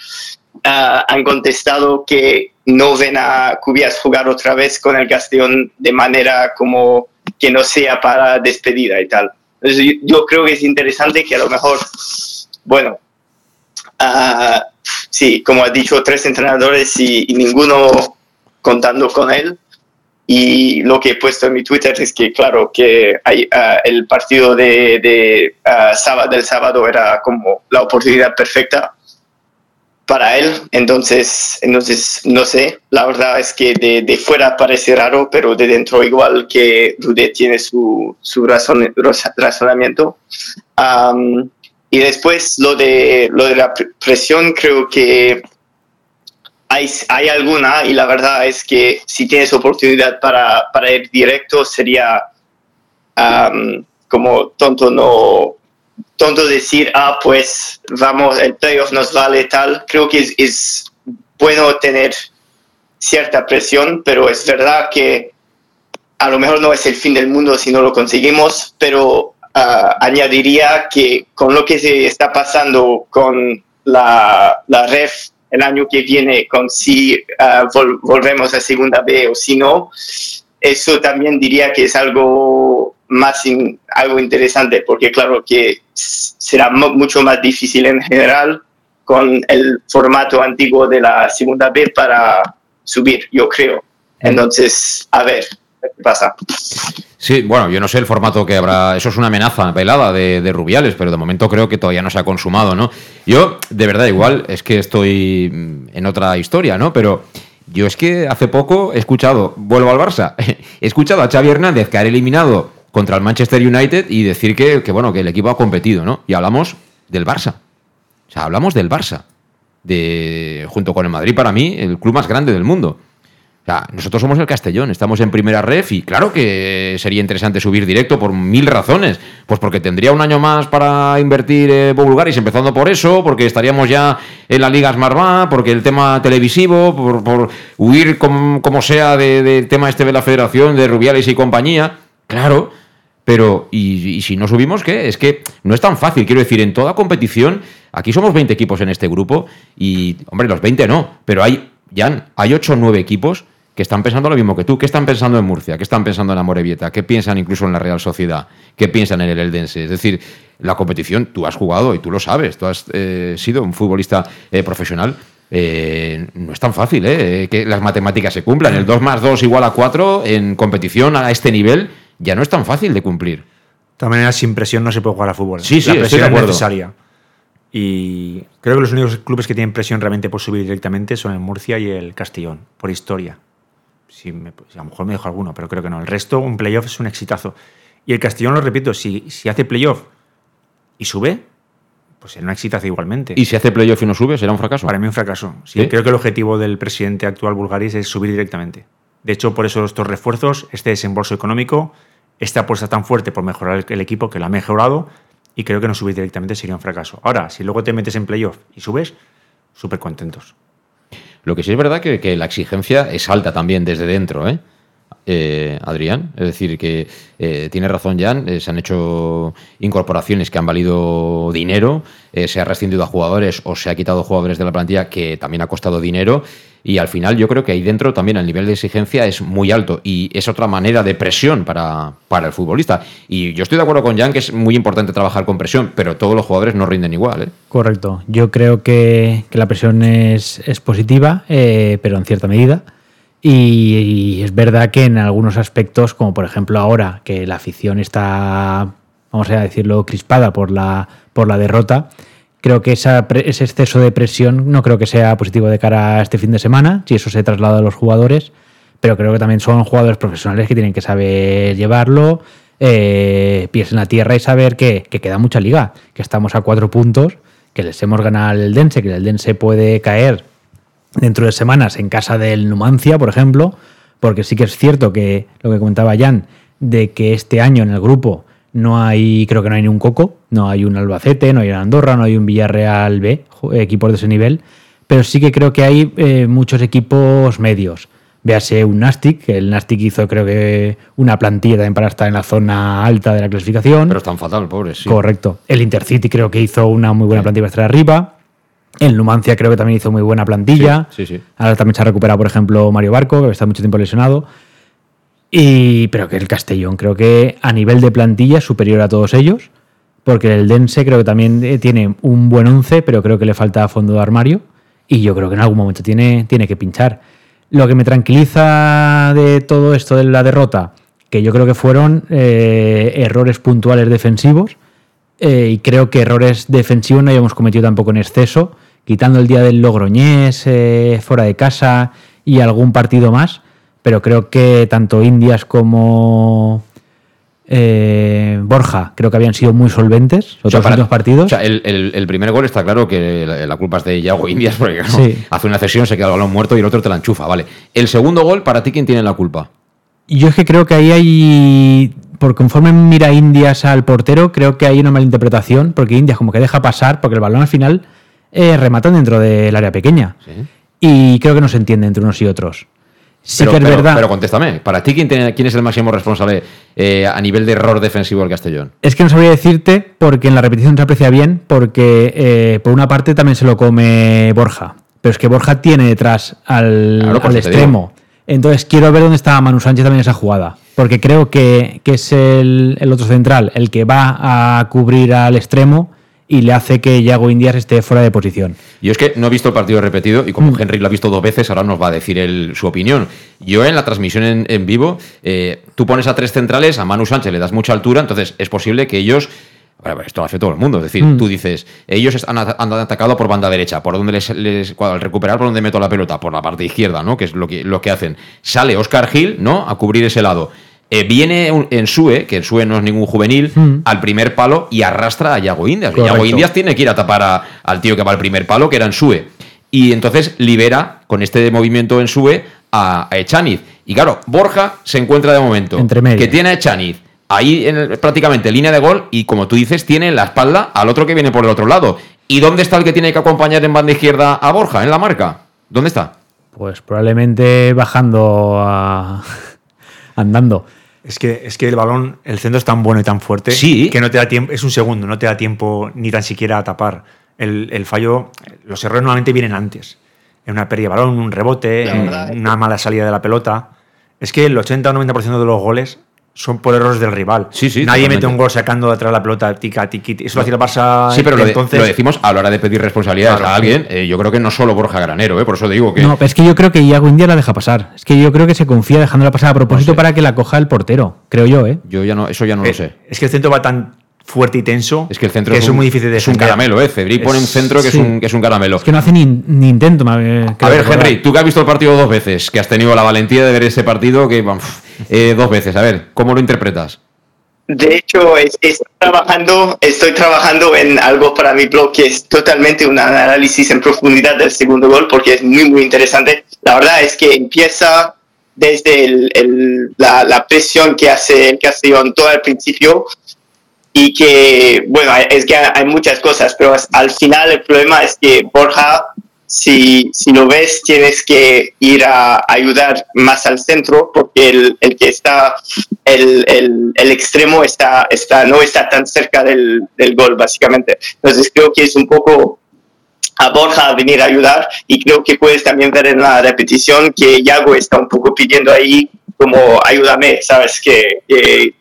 ah, han contestado que no ven a Cubillas jugar otra vez con el Castellón de manera como que no sea para despedida y tal. Entonces, yo, yo creo que es interesante que a lo mejor, bueno, ah, sí, como ha dicho, tres entrenadores y, ninguno contando con él. Y lo que he puesto en mi Twitter es que, claro, que hay, ah, el partido de, de, ah, sábado, del sábado era como la oportunidad perfecta para él. Entonces, entonces, no sé, la verdad es que de, de fuera parece raro, pero de dentro igual que Rudet tiene su, su razón, razonamiento. Am, y después lo de, lo de la pre- presión, creo que hay, hay alguna y la verdad es que si tienes oportunidad para, para ir directo sería am, como tonto no tonto decir ah pues vamos el playoff nos vale tal creo que es, es bueno tener cierta presión pero es verdad que a lo mejor no es el fin del mundo si no lo conseguimos pero añadiría que con lo que se está pasando con la, la ref el año que viene con si ah, vol- volvemos a segunda B o si no eso también diría que es algo más in- algo interesante porque claro que será mu- mucho más difícil en general con el formato antiguo de la segunda B para subir yo creo. Entonces a ver pasa Sí, bueno, yo no sé el formato que habrá. Eso es una amenaza velada de, Rubiales, pero de momento creo que todavía no se ha consumado, ¿no? Yo, de verdad, igual es que estoy mm, en otra historia, ¿no? Pero yo es que hace poco he escuchado, vuelvo al Barça, he escuchado a Xavi Hernández caer eliminado contra el Manchester United y decir que, que, bueno, que el equipo ha competido, ¿no? Y hablamos del Barça. O sea, hablamos del Barça. De, junto con el Madrid, para mí, el club más grande del mundo. Nosotros somos el Castellón, estamos en primera ref y claro que sería interesante subir directo por mil razones. Pues porque tendría un año más para invertir eh, Bulgaris, empezando por eso, porque estaríamos ya en la Liga Smartbank, porque el tema televisivo, por, por huir com- como sea de- del tema este de la federación, de Rubiales y compañía. Claro, pero, ¿y, y si no subimos qué? Es que no es tan fácil. Quiero decir, en toda competición, aquí somos 20 equipos en este grupo y, hombre, los 20 no, pero hay, Jan, hay 8 o 9 equipos que están pensando lo mismo que tú. ¿Qué están pensando en Murcia? ¿Qué están pensando en la Morevieta? ¿Qué piensan incluso en la Real Sociedad? ¿Qué piensan en el Eldense? Es decir, la competición, tú has jugado y tú lo sabes, tú has eh, sido un futbolista eh, profesional. eh, no es tan fácil ¿eh? que las matemáticas se cumplan. El 2 más 2 igual a 4 en competición a este nivel ya no es tan fácil de cumplir. De todas maneras, sin presión no se puede jugar a fútbol. Sí, sí, La estoy presión de es necesaria. Y creo que los únicos clubes que tienen presión realmente por subir directamente son el Murcia y el Castellón, por historia. Si me- si a lo mejor me dejo alguno, pero creo que no. El resto, un playoff es un exitazo. Y el Castellón, lo repito, si, si hace playoff y sube, pues será un exitazo igualmente. ¿Y si hace playoff y no sube, será un fracaso? Para mí un fracaso. Sí, ¿Sí? Creo que el objetivo del presidente actual Bulgaris es subir directamente. De hecho, por eso estos refuerzos, este desembolso económico, esta apuesta tan fuerte por mejorar el, el equipo que lo ha mejorado y creo que no subir directamente sería un fracaso. Ahora, si luego te metes en playoff y subes, súper contentos. Lo que sí es verdad que, que la exigencia es alta también desde dentro, ¿eh? Eh, Adrián, es decir, que eh, tiene razón Jan, eh, se han hecho incorporaciones que han valido dinero, eh, se ha rescindido a jugadores o se ha quitado jugadores de la plantilla que también ha costado dinero y al final yo creo que ahí dentro también el nivel de exigencia es muy alto y es otra manera de presión para, para el futbolista. Y yo estoy de acuerdo con Jan que es muy importante trabajar con presión, pero todos los jugadores no rinden igual. Correcto. Yo creo que, la presión es, es positiva, pero en cierta medida. Y, es verdad que en algunos aspectos, como por ejemplo ahora que la afición está, vamos a decirlo, crispada por la, por la derrota, creo que esa ese exceso de presión no creo que sea positivo de cara a este fin de semana, si eso se traslada a los jugadores, pero creo que también son jugadores profesionales que tienen que saber llevarlo, eh, pies en la tierra y saber que, que queda mucha liga, que estamos a cuatro puntos, que les hemos ganado al Dense, que el Dense puede caer dentro de semanas en casa del Numancia, por ejemplo, porque sí que es cierto que lo que comentaba Jan, de que este año en el grupo no hay, creo que no hay ni un Coco, no hay un Albacete, no hay un Andorra, no hay un Villarreal B, ju- equipos de ese nivel, pero sí que creo que hay eh, muchos equipos medios. Véase un Nastic, el Nastic hizo creo que una plantilla también para estar en la zona alta de la clasificación. Pero están fatal, pobres. sí. Correcto. El Intercity creo que hizo una muy buena plantilla para estar arriba. El Numancia creo que también hizo muy buena plantilla. Sí, sí, sí. Ahora también se ha recuperado, por ejemplo, Mario Barco, que está mucho tiempo lesionado. Y, pero que el Castellón creo que a nivel de plantilla es superior a todos ellos. Porque el Dense creo que también eh, tiene un buen once, pero creo que le falta fondo de armario. Y yo creo que en algún momento tiene, tiene que pinchar. Lo que me tranquiliza de todo esto de la derrota, que yo creo que fueron eh, errores puntuales defensivos. eh, y creo que errores defensivos no hayamos cometido tampoco en exceso, quitando el día del Logroñés eh, fuera de casa y algún partido más, pero creo que tanto Indias como eh, Borja creo que habían sido muy solventes los sea, para- dos partidos. O sea, el, el- el primer gol está claro que la, la culpa es de Yago Indias, porque Sí. hace una cesión, se queda el balón muerto y el otro te la enchufa, vale. El segundo gol, ¿para ti quién tiene la culpa? Yo es que creo que ahí hay. Por conforme mira Indias al portero, creo que hay una malinterpretación, porque Indias como que deja pasar, porque el balón al final eh, rematan dentro del área pequeña. Y creo que no se entiende entre unos y otros. Sí pero, que es pero- verdad. pero contéstame, ¿para ti quién, tiene- quién es el máximo responsable eh, a nivel de error defensivo del Castellón? Es que no sabría decirte, porque en la repetición se aprecia bien, porque eh, por una parte también se lo come Borja. Pero es que Borja tiene detrás al, Claro, extremo. Entonces quiero ver dónde está Manu Sánchez también en esa jugada. Porque creo que, que es el, el otro central el que va a cubrir al extremo y le hace que Yago Indias esté fuera de posición. Yo es que no he visto el partido repetido y como Henry lo ha visto dos veces, ahora nos va a decir él su opinión. Yo en la transmisión en, en vivo, eh, tú pones a tres centrales, a Manu Sánchez le das mucha altura, entonces es posible que ellos... Bueno, esto lo hace todo el mundo. Es decir, Mm. tú dices, ellos han, at- han atacado por banda derecha, por donde les, les- cuando al recuperar, por donde meto la pelota, por la parte izquierda, ¿no? Que es lo que, lo que hacen. Sale Oscar Gil, ¿no? A cubrir ese lado. Eh, viene en Sue, que en Sue no es ningún juvenil, Mm. al primer palo y arrastra a Yago Indias. Correcto. Yago Indias tiene que ir a tapar a- al tío que va al primer palo, que era en Sue. Y entonces libera con este movimiento en Sue a, a Echaniz. Y claro, Borja se encuentra de momento Entre que tiene a Echaniz ahí en el- prácticamente en línea de gol y como tú dices, tiene en la espalda al otro que viene por el otro lado. ¿Y dónde está el que tiene que acompañar en banda izquierda a Borja, en la marca? ¿Dónde está? Pues probablemente bajando a- andando. Es que, es que el balón, el centro es tan bueno y tan fuerte Sí. que no te da tiempo, es un segundo, no te da tiempo ni tan siquiera a tapar. El, el fallo, los errores normalmente vienen antes. En una pérdida de balón, un rebote, en una mala salida de la pelota. Es que el 80 o 90% de los goles son por errores del rival. Sí, sí, Nadie totalmente. mete un gol sacando de atrás la pelota, tica, tiqui. Eso lo hacía el Barça Sí, pero lo, de- entonces. lo decimos a la hora de pedir responsabilidades Claro, a alguien. eh, yo creo que no solo Borja Granero, eh, por eso digo que. No, pero es que yo creo que Yago Indias la deja pasar. Es que yo creo que se confía dejándola pasar a propósito sé. para que la coja el portero. Creo yo, ¿eh? Yo ya no, eso ya no lo Eh, sé. Es que el centro va tan fuerte y tenso Es que el centro que es, un, muy difícil de es un caramelo, ¿eh? Cedric pone un centro que, sí. es, un, que es un caramelo. Es que no hace ni, ni intento. me- A ver. Henry, tú que has visto el partido dos veces, que has tenido la valentía de ver ese partido, que uf, eh, dos veces, a ver, ¿cómo lo interpretas? De hecho, es- estoy trabajando, estoy trabajando en algo para mi blog que es totalmente un análisis en profundidad del segundo gol porque es muy, muy interesante. La verdad es que empieza desde el- el- la, la presión que hace el Castellón todo al principio y que, bueno, es que hay muchas cosas, pero al final el problema es que Borja, si, si lo ves, tienes que ir a ayudar más al centro porque el, el que está, el, el, el extremo está, está, no está tan cerca del, del gol, básicamente. Entonces creo que es un poco a Borja a venir a ayudar y creo que puedes también ver en la repetición que Yago está un poco pidiendo ahí como ayúdame, sabes que, que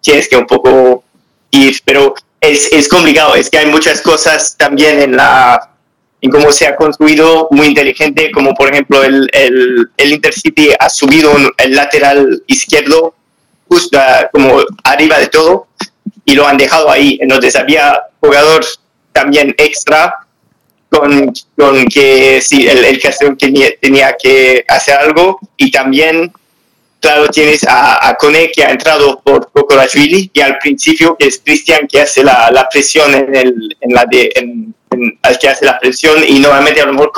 tienes que un poco ir, pero es, es complicado, es que hay muchas cosas también en la en cómo se ha construido muy inteligente, como por ejemplo el, el, el Intercity ha subido el lateral izquierdo justo ah, como arriba de todo y lo han dejado ahí. Entonces había jugador también extra con, con que sí, el, el Castellón tenía, tenía que hacer algo y también, claro, tienes a, a Kone que ha entrado por Kokorashvili y al principio que es Cristian que hace la, la presión en el, en la de, en- al que hace la presión y nuevamente a lo mejor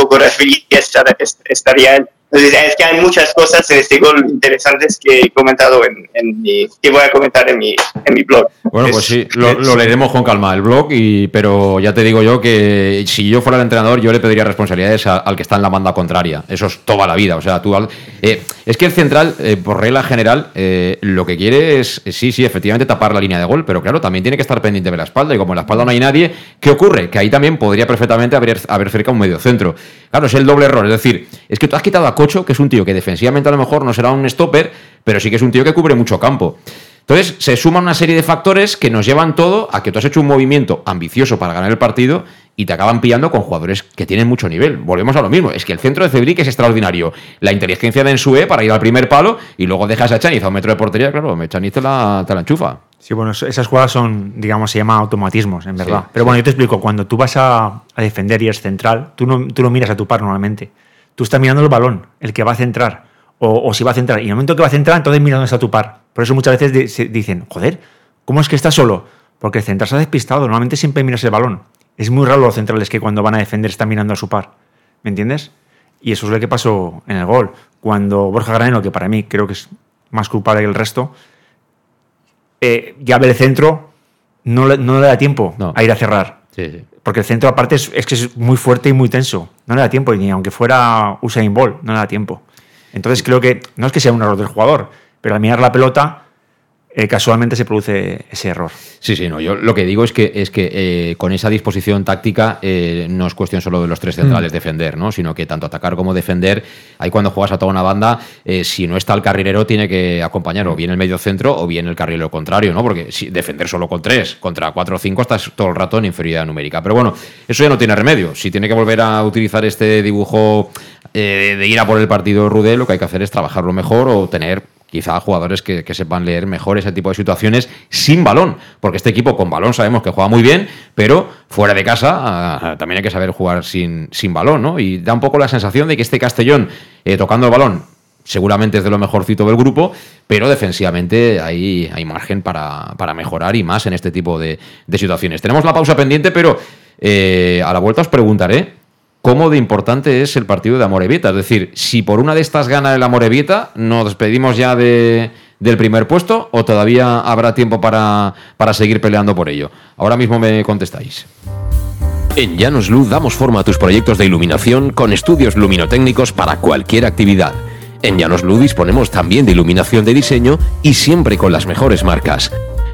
est- estaría. Entonces, es que hay muchas cosas en este gol interesantes que he comentado en, en mi, que voy a comentar en mi, en mi blog. Bueno, Es- pues sí, lo, leeremos con calma el blog, y, pero ya te digo yo que si yo fuera el entrenador, yo le pediría responsabilidades a- al que está en la banda contraria. Eso es toda la vida. O sea, tú al- eh, es que el central, eh, por regla general, eh, lo que quiere es, eh, sí, sí, efectivamente, tapar la línea de gol, pero claro, también tiene que estar pendiente de la espalda, y como en la espalda no hay nadie, ¿qué ocurre? Que ahí también podría perfectamente haber, haber cerca un medio centro. Claro, es el doble error. Es decir, es que tú has quitado a Cocho, que es un tío que defensivamente a lo mejor no será un stopper, pero sí que es un tío que cubre mucho campo. Entonces, se suman una serie de factores que nos llevan todo a que tú has hecho un movimiento ambicioso para ganar el partido y te acaban pillando con jugadores que tienen mucho nivel. Volvemos a lo mismo. Es que el centro de Cebric es extraordinario. La inteligencia de Ensue para ir al primer palo y luego dejas a Chaniz a un metro de portería. Claro, Chaniz te la, te la enchufa. Sí, bueno, esas jugadas son, digamos, se llama automatismos, en verdad. Pero bueno, yo te explico, cuando tú vas a, a defender y eres central, tú no, tú no miras a tu par normalmente. Tú estás mirando el balón, el que va a centrar, o, o si va a centrar. Y en el momento que va a centrar, entonces mira dónde está tu par. Por eso muchas veces se dicen, joder, ¿cómo es que está solo? Porque el central se ha despistado, normalmente siempre miras el balón. Es muy raro los centrales que cuando van a defender están mirando a su par. ¿Me entiendes? Y eso es lo que pasó en el gol. Cuando Borja Granero, que para mí creo que es más culpable que el resto, eh, ya ve el centro, no le, no le da tiempo a ir a cerrar. Porque el centro, aparte, es, es que es muy fuerte y muy tenso. No le da tiempo, y ni aunque fuera Usain Bolt, no le da tiempo. Entonces creo que no es que sea un error del jugador, pero al mirar la pelota, eh, casualmente se produce ese error. Sí, sí, no. Yo lo que digo es que, es que eh, con esa disposición táctica eh, no es cuestión solo de los tres centrales Mm. defender, ¿no? Sino que tanto atacar como defender, ahí cuando juegas a toda una banda, si no está el carrilero, tiene que acompañar o bien el medio centro o bien el carrilero contrario, ¿no? Porque si defender solo con tres, contra cuatro o cinco, estás todo el rato en inferioridad numérica. Pero bueno, eso ya no tiene remedio. Si tiene que volver a utilizar este dibujo de ir a por el partido Rudé, lo que hay que hacer es trabajarlo mejor o tener quizá jugadores que, sepan leer mejor ese tipo de situaciones sin balón, porque este equipo con balón sabemos que juega muy bien, pero fuera de casa ah, también hay que saber jugar sin, sin balón, ¿no? Y da un poco la sensación de que este Castellón, eh, tocando el balón, seguramente es de lo mejorcito del grupo, pero defensivamente hay, hay margen para, para mejorar y más en este tipo de, de situaciones. Tenemos la pausa pendiente, pero eh, a la vuelta os preguntaré cómo de importante es el partido de Amorebieta. Es decir, si por una de estas gana el Amorebieta, ¿nos despedimos ya de, del primer puesto o todavía habrá tiempo para, para seguir peleando por ello? Ahora mismo me contestáis. En Llanos Luz damos forma a tus proyectos de iluminación con estudios luminotécnicos para cualquier actividad. En Llanos Luz disponemos también de iluminación de diseño y siempre con las mejores marcas.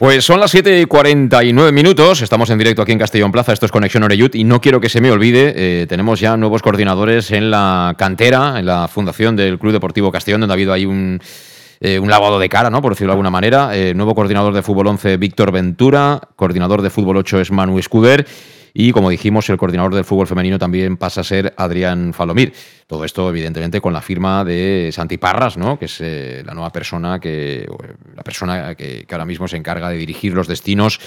Pues son las 7 y 49 minutos, estamos en directo aquí en Castellón Plaza, esto es Conexión Oreyut y no quiero que se me olvide, eh, tenemos ya nuevos coordinadores en la cantera, en la fundación del Club Deportivo Castellón, donde ha habido ahí un, eh, un lavado de cara, ¿no? por decirlo de alguna manera. Eh, nuevo coordinador de fútbol 11, Víctor Ventura, coordinador de fútbol 8 es Manu Escuder y como dijimos, el coordinador del fútbol femenino también pasa a ser Adrián Falomir. Todo esto, evidentemente, con la firma de Santi Parras, ¿no? que es eh, la nueva persona que, la persona que, ahora mismo se encarga de dirigir los destinos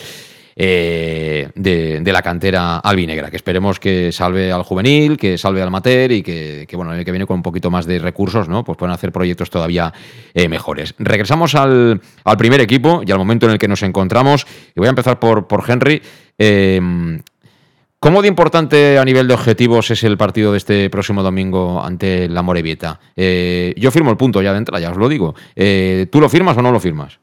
eh, de, de, la cantera albinegra, que esperemos que salve al juvenil, que salve al mater y que, que, bueno, el que viene con un poquito más de recursos, ¿no? Pues pueden hacer proyectos todavía eh, mejores. Regresamos al, al, primer equipo y al momento en el que nos encontramos. Y voy a empezar por, por Henry. ¿Cómo de importante a nivel de objetivos es el partido de este próximo domingo ante la Morevieta? Eh, yo firmo el punto ya de entrada, ya os lo digo. Eh, ¿Tú lo firmas o no lo firmas?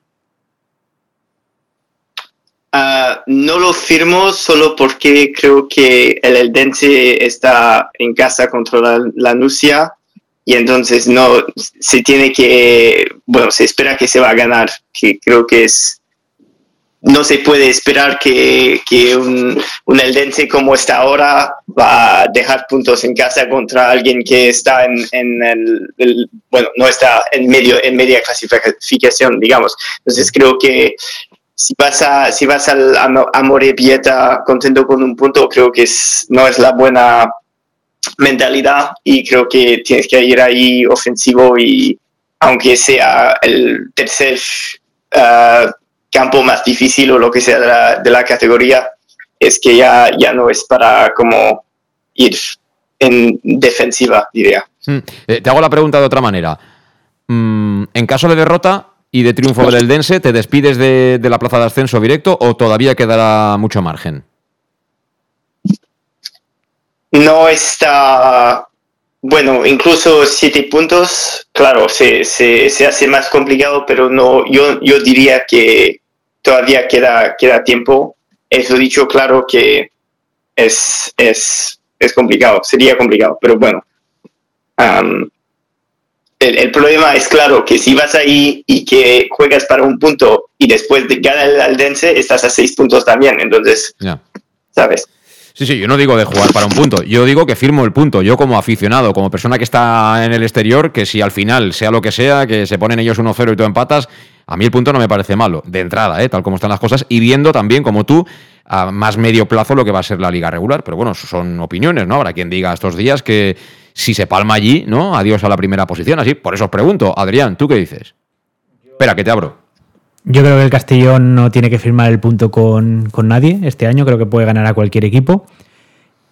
Uh, no lo firmo solo porque creo que el Eldense está en casa contra la, la Nucia y entonces no se tiene que, bueno, se espera que se va a ganar, que creo que es no se puede esperar que, que un, un, Eldense como está ahora va a dejar puntos en casa contra alguien que está en, en el, bueno, no está en medio, en media clasificación, digamos. Entonces creo que si vas a, si vas al Amore Pieta contento con un punto, creo que es, no es la buena mentalidad y creo que tienes que ir ahí ofensivo y aunque sea el tercer uh, campo más difícil o lo que sea de la, de la categoría, es que ya, ya no es para como ir en defensiva, diría. Hmm. Eh, te hago la pregunta de otra manera. Mm, en caso de derrota y de triunfo del Eldense, ¿te despides de, de, la plaza de ascenso directo o todavía quedará mucho margen? No está. Bueno, incluso siete puntos, claro, se, se, se hace más complicado, pero no, yo, yo diría que todavía queda, queda tiempo. Eso dicho, claro que es, es, es complicado, sería complicado, pero bueno. el, el, problema es claro que si vas ahí y que juegas para un punto y después de ganar el Aldense, estás a seis puntos también. Entonces, ¿sabes? Sí, sí, yo no digo de jugar para un punto, yo digo que firmo el punto, yo como aficionado, como persona que está en el exterior, que si al final, sea lo que sea, que se ponen ellos 1-0 y tú empatas, a mí el punto no me parece malo, de entrada, ¿eh? tal como están las cosas, y viendo también, como tú, a más medio plazo lo que va a ser la liga regular. Pero bueno, son opiniones, ¿no? Habrá quien diga estos días que si se palma allí, ¿no? Adiós a la primera posición. Así, por eso os pregunto, Adrián, ¿tú qué dices? Espera, que te abro. Yo creo que el Castellón no tiene que firmar el punto con, con nadie este año, creo que puede ganar a cualquier equipo.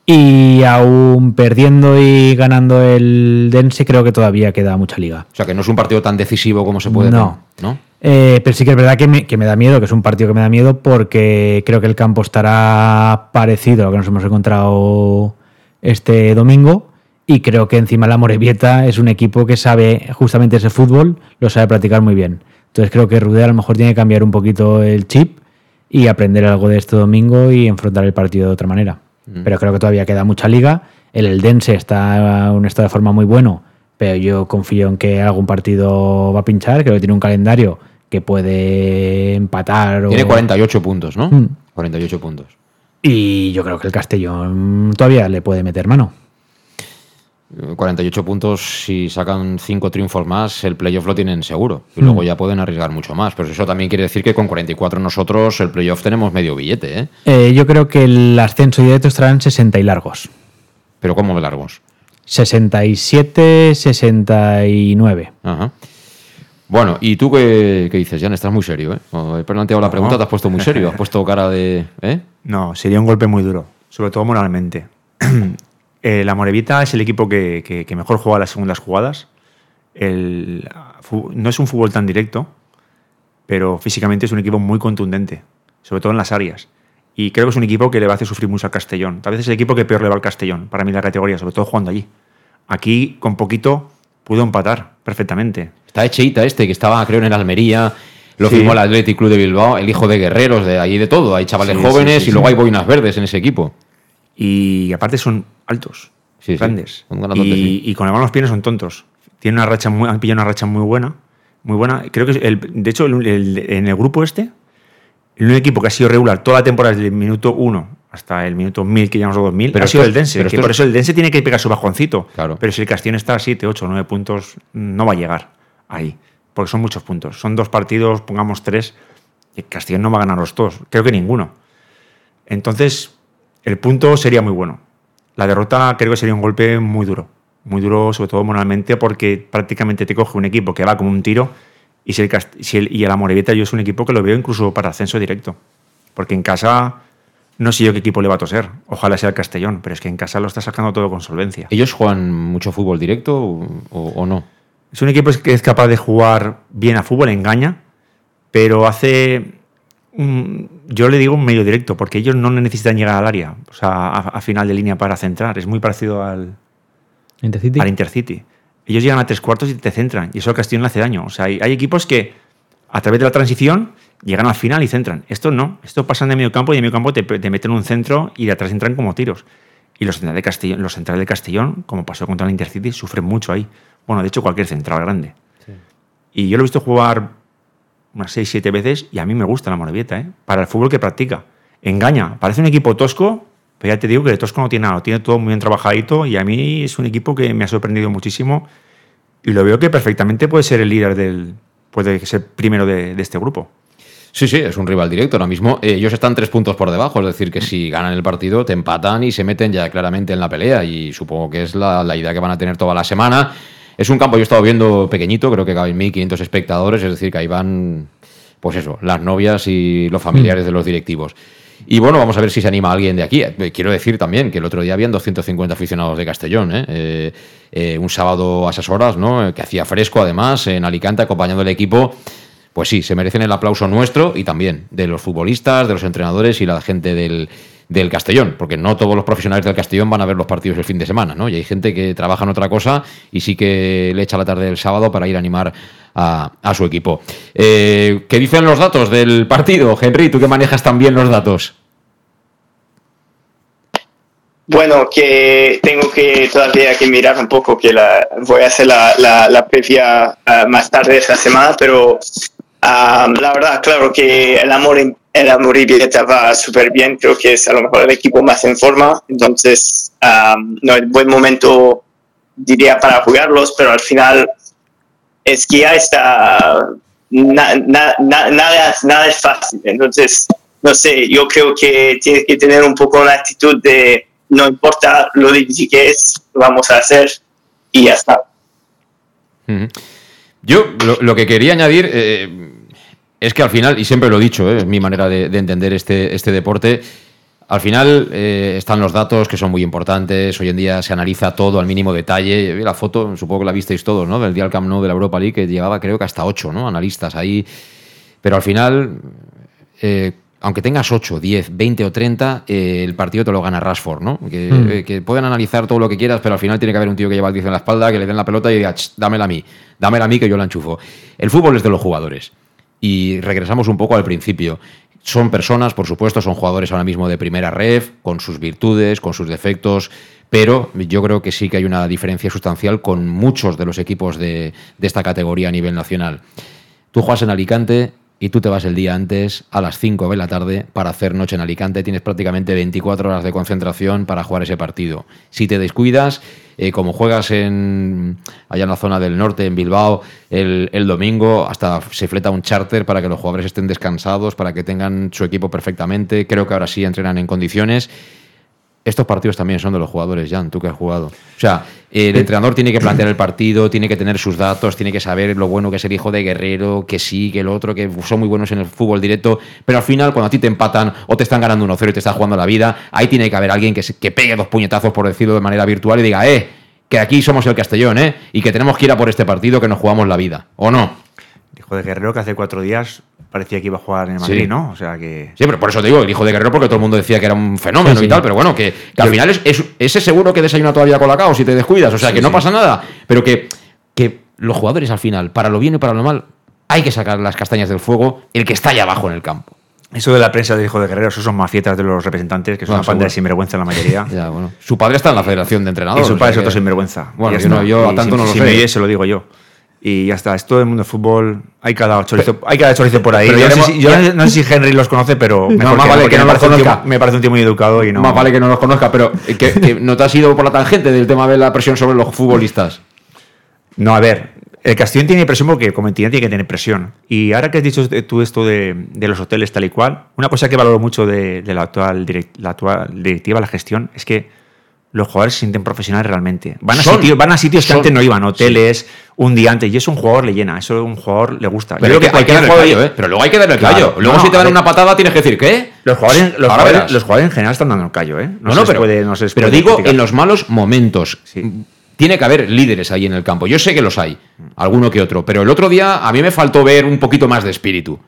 Y aún perdiendo y ganando el Dense, creo que todavía queda mucha liga. O sea, que no es un partido tan decisivo como se puede no. ¿no? Eh, pero sí que es verdad que me, que me, da miedo, que es un partido que me da miedo porque creo que el campo estará parecido a lo que nos hemos encontrado este domingo. Y creo que encima la Morevieta es un equipo que sabe justamente ese fútbol, lo sabe practicar muy bien. Entonces creo que Rude a lo mejor tiene que cambiar un poquito el chip y aprender algo de este domingo y enfrentar el partido de otra manera. Pero creo que todavía queda mucha liga. El Eldense está en un estado de forma muy bueno, pero yo confío en que algún partido va a pinchar, creo que tiene un calendario que puede empatar. Tiene 48 puntos, ¿no? 48 mm. puntos. Y yo creo que el Castellón todavía le puede meter mano. 48 puntos, si sacan 5 triunfos más, el playoff lo tienen seguro. Y luego mm. ya pueden arriesgar mucho más. Pero eso también quiere decir que con 44 nosotros el playoff tenemos medio billete. ¿eh? Eh, yo creo que el ascenso directo estarán 60 y largos. ¿Pero cómo de largos? 67, 69. Ajá. Bueno, ¿y tú qué, dices, Jan? Estás muy serio, ¿eh? he planteado la pregunta, te has puesto muy serio, has puesto cara de... ¿eh? No, sería un golpe muy duro, sobre todo moralmente. Eh, la Morevita es el equipo que, mejor juega las segundas jugadas. no es un fútbol tan directo, pero físicamente es un equipo muy contundente, sobre todo en las áreas. Y creo que es un equipo que le va a hacer sufrir mucho al Castellón. Tal vez es el equipo que peor le va al Castellón, para mí la categoría, sobre todo jugando allí. Aquí, con poquito, pudo empatar perfectamente. Está Echeita este, que estaba, creo, en el Almería. Lo firmó el Athletic Club de Bilbao, el hijo de guerreros, de allí de todo. Hay chavales jóvenes y luego hay boinas verdes en ese equipo. Y aparte son altos, grandes. Y, con la mano los pies son tontos. Tienen una racha muy, han pillado una racha muy buena. Muy buena. Creo que, el, de hecho, en el grupo este, el único equipo que ha sido regular toda la temporada desde el minuto 1 hasta el minuto 1000, que llamamos 2000, pero ha sido el Dense. por eso el Dense tiene que pegar su bajoncito. Claro. Pero si el Castellón está a 7, 8, 9 puntos, no va a llegar ahí. Porque son muchos puntos. Son dos partidos, pongamos tres. Y el Castellón no va a ganar los dos. Creo que ninguno. Entonces, el punto sería muy bueno. La derrota creo que sería un golpe muy duro. Muy duro, sobre todo moralmente, porque prácticamente te coge un equipo que va como un tiro. Y, si el, si el, y yo es un equipo que lo veo incluso para ascenso directo. Porque en casa no sé yo qué equipo le va a toser. Ojalá sea el Castellón, pero es que en casa lo está sacando todo con solvencia. ¿Ellos juegan mucho fútbol directo o, no? Es un equipo que es capaz de jugar bien a fútbol, engaña, pero hace. Yo le digo un medio directo, porque ellos no necesitan llegar al área, o sea, a, final de línea para centrar. Es muy parecido al Intercity. Al Intercity. Ellos llegan a tres cuartos y te centran, y eso al Castellón le hace daño. O sea, hay equipos que a través de la transición llegan al final y centran. Esto no, esto pasan de medio campo y de medio campo te, meten un centro y de atrás entran como tiros. Y los centrales de Castellón, los centrales de Castellón, como pasó contra el Intercity, sufren mucho ahí, Bueno, de hecho, cualquier central grande. Y yo lo he visto jugar unas 6, 7 veces y a mí me gusta la Morevieta, ¿eh? Para el fútbol que practica. Engaña, parece un equipo tosco, pero ya te digo que de tosco no tiene nada, lo tiene todo muy bien trabajadito y a mí es un equipo que me ha sorprendido muchísimo y lo veo que perfectamente puede ser el líder del, puede ser primero de, de este grupo. Sí, sí, es un rival directo. Ahora mismo eh, ellos están tres puntos por debajo, es decir, que si ganan el partido te empatan y se meten ya claramente en la pelea y supongo que es la, la idea que van a tener toda la semana. Es un campo, yo he estado viendo pequeñito, creo que caben 1.500 espectadores, es decir, que ahí van, pues eso, las novias y los familiares de los directivos. Y bueno, vamos a ver si se anima alguien de aquí. Eh, Quiero decir también que el otro día habían 250 aficionados de Castellón, ¿eh? Eh, eh, un sábado a esas horas, ¿no? Que hacía fresco además, en Alicante, acompañando al equipo. Pues sí, se merecen el aplauso nuestro y también de los futbolistas, de los entrenadores y la gente del, del Castellón, porque no todos los profesionales del Castellón van a ver los partidos el fin de semana, ¿no? Y hay gente que trabaja en otra cosa y sí que le echa la tarde del sábado para ir a animar a, su equipo. Eh, ¿Qué dicen los datos del partido, Henry? Tú que manejas también los datos. Bueno, que tengo que todavía que mirar un poco, que la, voy a hacer la previa ah, más tarde esta semana, pero ah, la verdad, claro que el amor el Amoribieta va súper bien, creo que es a lo mejor el equipo más en forma, entonces ah, no es buen momento, diría, para jugarlos, pero al final es que ya está, na- na- na- nada, nada es fácil, entonces, no sé, yo creo que tienes que tener un poco la actitud de no importa lo difícil que es, lo vamos a hacer y ya está. Ujú. Yo lo, lo que quería añadir eh, es que al final, y siempre lo he dicho, eh, es mi manera de, de entender este, este deporte, al final eh, están los datos que son muy importantes, hoy en día se analiza todo al mínimo detalle, la foto, supongo que la visteis todos, ¿no? Del día al Camp Nou de la Europa League, que llevaba creo que hasta ocho ¿no? analistas ahí, pero al final... eh, aunque tengas 8, 10, 20 o 30, eh, el partido te lo gana Rashford, ¿no? Que, Mm. eh, que pueden analizar todo lo que quieras, pero al final tiene que haber un tío que lleva el 10 en la espalda, que le den la pelota y diga, "Ch, dámela a mí, dámela a mí que yo la enchufo. El fútbol es de los jugadores. Y regresamos un poco al principio. Son personas, por supuesto, son jugadores ahora mismo de primera ref, con sus virtudes, con sus defectos, pero yo creo que sí que hay una diferencia sustancial con muchos de los equipos de, de esta categoría a nivel nacional. Tú juegas en Alicante y tú te vas el día antes a las 5 de la tarde para hacer noche en Alicante. Tienes prácticamente 24 horas de concentración para jugar ese partido. Si te descuidas, eh, como juegas en, allá en la zona del norte, en Bilbao, el, el domingo, hasta se fleta un charter para que los jugadores estén descansados, para que tengan su equipo perfectamente. Creo que ahora sí entrenan en condiciones. Estos partidos también son de los jugadores, Jan, tú que has jugado. O sea, el entrenador tiene que plantear el partido, tiene que tener sus datos, tiene que saber lo bueno que es el hijo de Guerrero, que sí, que el otro, que son muy buenos en el fútbol directo, pero al final cuando a ti te empatan o te están ganando 1-0 y te estás jugando la vida, ahí tiene que haber alguien que, se- que pegue dos puñetazos, por decirlo de manera virtual, y diga, eh, que aquí somos el Castellón, eh, y que tenemos que ir a por este partido que nos jugamos la vida, ¿o no? Hijo de Guerrero que hace cuatro días parecía que iba a jugar en el Madrid, Sí. ¿no? O sea que... Sí, pero por eso te digo, el hijo de Guerrero, porque todo el mundo decía que era un fenómeno Sí, sí. y tal, pero bueno, que, que al final es, es- ese seguro que desayuna todavía colacao si te descuidas, o sea, que no pasa nada, pero que, que los jugadores al final, para lo bien y para lo mal, hay que sacar las castañas del fuego el que está allá abajo en el campo. Eso de la prensa del hijo de Guerrero, esos son mafietas de los representantes, que son Bueno, una panda de sinvergüenza la mayoría. Ya, bueno. Su padre está en la Federación de Y Entrenadores. su o padre es otro sinvergüenza. Bueno, Y yo, no, está. yo a Y tanto si- no lo si sé. me oye, se lo digo yo. Y ya está, es todo el mundo del fútbol. Hay cada chorizo, hay cada chorizo por ahí. Yo, no sé, si, yo ya- no sé si Henry los conoce, pero No, vale que me los parece un tío- conozca. me parece un tío muy educado y no. Más vale que no los conozca, pero que, que no te has ido por la tangente del tema de la presión sobre los futbolistas. No, a ver, el Castellón tiene presión porque como entidad tiene que tener presión. Y ahora que has dicho tú esto de, de los hoteles tal y cual, una cosa que valoro mucho de, de la, actual direct- la actual directiva, la gestión, es que los jugadores se sienten profesionales realmente. Van a, Son. sitios, van a sitios que Son. antes no iban, hoteles, un día antes, y eso un jugador le llena, eso un jugador le gusta. Pero Yo hay que, hay que callo, ¿eh? Pero luego hay que darle el Claro. callo. Luego No, si te dan una patada tienes que decir, ¿qué? Los jugadores, los, jugadores, verás. los jugadores en general están dando el callo, ¿eh? No, no, les pero, puede- no pero puede digo criticar. en los malos momentos. Tiene que haber líderes ahí en el campo. Yo sé que los hay, alguno que otro, pero el otro día a mí me faltó ver un poquito más de espíritu.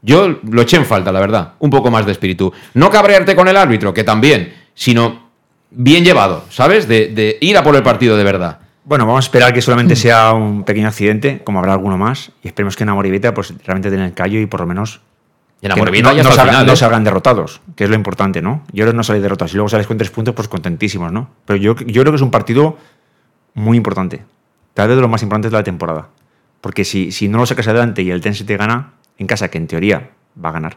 Yo lo eché en falta, la verdad, un poco más de espíritu. No cabrearte con el árbitro, que también, sino bien llevado, ¿sabes? De, de ir a por el partido de verdad. Bueno, vamos a esperar que solamente sea un pequeño accidente, como habrá alguno más, y esperemos que en Amoribeta pues realmente tenga el callo y por lo menos En que no, ya no el salgan, final, no ¿eh? salgan derrotados, que es lo importante, ¿no? Yo creo que no salir derrotados y luego sales con tres puntos, pues contentísimos, ¿no? Pero yo, yo creo que es un partido muy importante. tal vez de los más importantes de la temporada. Porque si, si no lo sacas adelante y el Tense te gana, en casa, que en teoría va a ganar,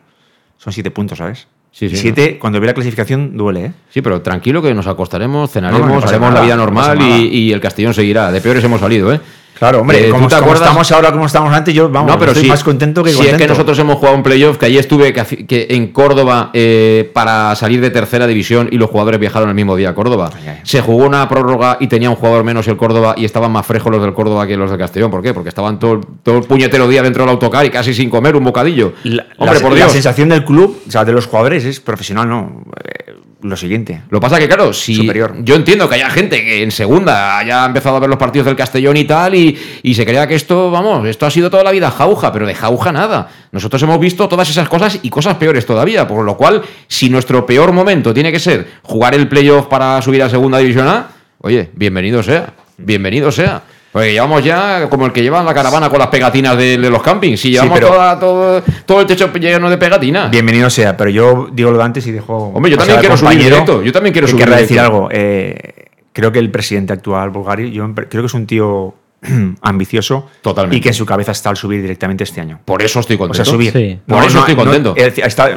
son siete puntos, ¿sabes? Sí, sí, Y siete, cuando ve la clasificación, duele, ¿eh? Sí, pero tranquilo que nos acostaremos, cenaremos, No, no pasa haremos nada, la vida no normal y, y el Castellón seguirá. De peores hemos salido, ¿eh? Claro, hombre, Eh, ¿tú como, te como acuerdas? estamos ahora, como estábamos antes, yo vamos, no, pero estoy más contento que si contento. es que nosotros hemos jugado un playoff, que allí estuve que, en Córdoba eh, para salir de tercera división y los jugadores viajaron el mismo día a Córdoba. Se jugó una prórroga y tenía un jugador menos el Córdoba y estaban más frejos los del Córdoba que los del Castellón. ¿Por qué? Porque estaban todo, el- todo el puñetero día dentro del autocar y casi sin comer un bocadillo. Hombre, la, por la Dios. sensación del club, o sea, de los jugadores, es profesional, ¿no? Eh, lo siguiente. Lo pasa que, claro, si yo entiendo que haya gente que en segunda haya empezado a ver los partidos del Castellón y tal, y, y se crea que esto, vamos, esto ha sido toda la vida jauja, pero de jauja nada. Nosotros hemos visto todas esas cosas y cosas peores todavía, por lo cual, si nuestro peor momento tiene que ser jugar el playoff para subir a segunda división A, oye, bienvenido sea, bienvenido sea. Porque llevamos ya como el que lleva la caravana con las pegatinas de, de los campings. Si llevamos pero- toda- todo, todo el techo lleno de pegatinas. Bienvenido sea, pero yo digo lo de antes y dejo. Hombre, yo también al quiero subir directo, yo también quiero que subir querrá directo. decir algo. Eh, creo que el presidente actual, Bulgari, yo creo que es un tío ambicioso. Totalmente. Y que en su cabeza está el subir directamente este año. Por eso estoy O sea, contento. subir. Sí. Por eso estoy contento. está-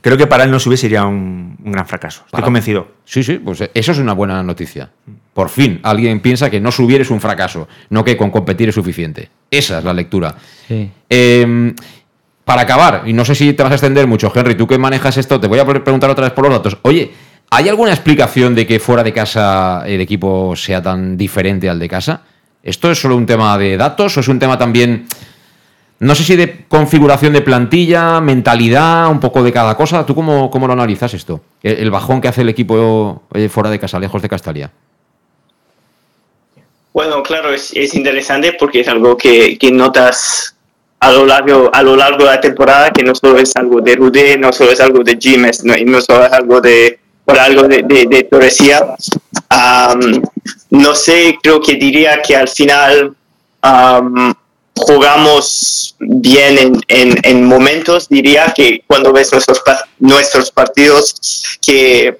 creo que para él no subir sería un, un gran fracaso. Estoy Para- convencido. Sí, sí, pues eso es una buena noticia. Por fin, alguien piensa que no subir es un fracaso, no que con competir es suficiente. Esa es la lectura. Sí. Eh, para acabar, y no sé si te vas a extender mucho, Henry, tú que manejas esto, te voy a pre- preguntar otra vez por los datos. Oye, ¿hay alguna explicación de que fuera de casa el equipo sea tan diferente al de casa? ¿Esto es solo un tema de datos o es un tema también, no sé si de configuración de plantilla, mentalidad, un poco de cada cosa? ¿Tú cómo, cómo lo analizas esto? El, el bajón que hace el equipo eh, fuera de casa, lejos de Castalia. Bueno, claro, es, es interesante porque es algo que, notas a lo, largo, a lo largo de la temporada, que no solo es algo de Rude, no solo es algo de Jim, es- no, solo es algo de, por algo de, de, Torresía. Am, no sé, creo que diría que al final am, jugamos bien en, en, en momentos, diría que cuando ves nuestros, nuestros partidos, que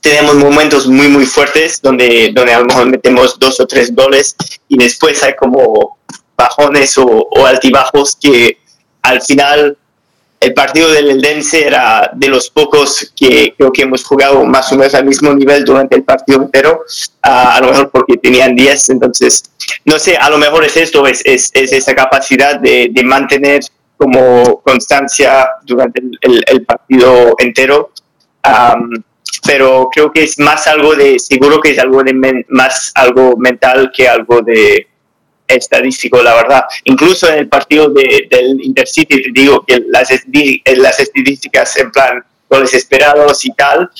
tenemos momentos muy muy fuertes donde, donde a lo mejor metemos dos o tres goles y después hay como bajones o, o altibajos que al final el partido del Eldense era de los pocos que creo que hemos jugado más o menos al mismo nivel durante el partido entero, a, a lo mejor porque tenían 10, entonces no sé, a lo mejor es esto, es, es, es esa capacidad de, de mantener como constancia durante el, el- el partido entero. Am, pero creo que es más algo de, seguro que es algo de más algo mental que algo de estadístico, la verdad. Incluso en el partido de, del Intercity, te digo que las, esti- las estadísticas en plan goles esperados y tal,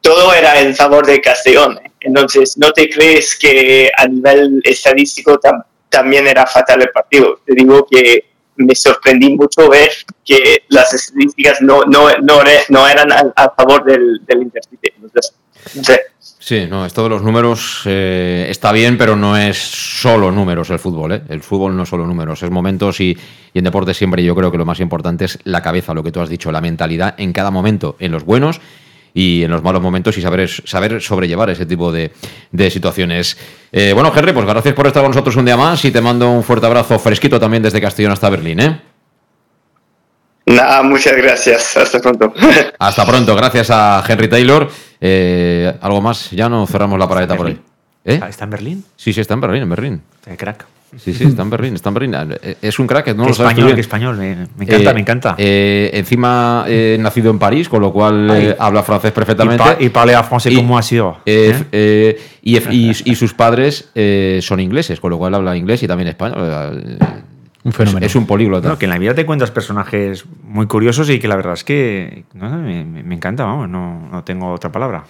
todo era en favor de Castellón. Entonces, ¿no te crees que a nivel estadístico tam- también era fatal el partido? Te digo que me sorprendí mucho ver que las estadísticas no, no, no, no eran a, a favor del, del Intercity. Entonces. Sí, no, esto de los números eh, está bien, pero no es solo números el fútbol. ¿eh? El fútbol no es solo números, es momentos y, y en deporte siempre yo creo que lo más importante es la cabeza, lo que tú has dicho, la mentalidad en cada momento, en los buenos y en los malos momentos y saber, saber sobrellevar ese tipo de, de situaciones. Eh, bueno, Henry, pues gracias por estar con nosotros un día más y te mando un fuerte abrazo fresquito también desde Castellón hasta Berlín. ¿eh? Nada, muchas gracias. Hasta pronto. Hasta pronto, gracias a Henry Taylor. Eh, ¿Algo más? Ya no cerramos la paradeta por ahí. ¿Eh? ¿Está en Berlín? Sí, sí, está en Berlín, en Berlín. Eh, crack. Sí, sí, está en Berlín, está en Berlín. Eh, Es un crack, no Qué lo sabes español, qué español. Me, me encanta, Eh, me encanta. eh, encima, eh, nacido en París, con lo cual eh, habla francés perfectamente. Y pa- y parle a français Y- como ha sido. eh, ¿eh? eh, y, y- y sus padres eh, son ingleses, con lo cual habla inglés y también español. Eh, Un fenómeno. Es, es un políglota. No, que en la vida te encuentras personajes muy curiosos y que la verdad es que no me, me- me encanta, vamos, no, no tengo otra palabra.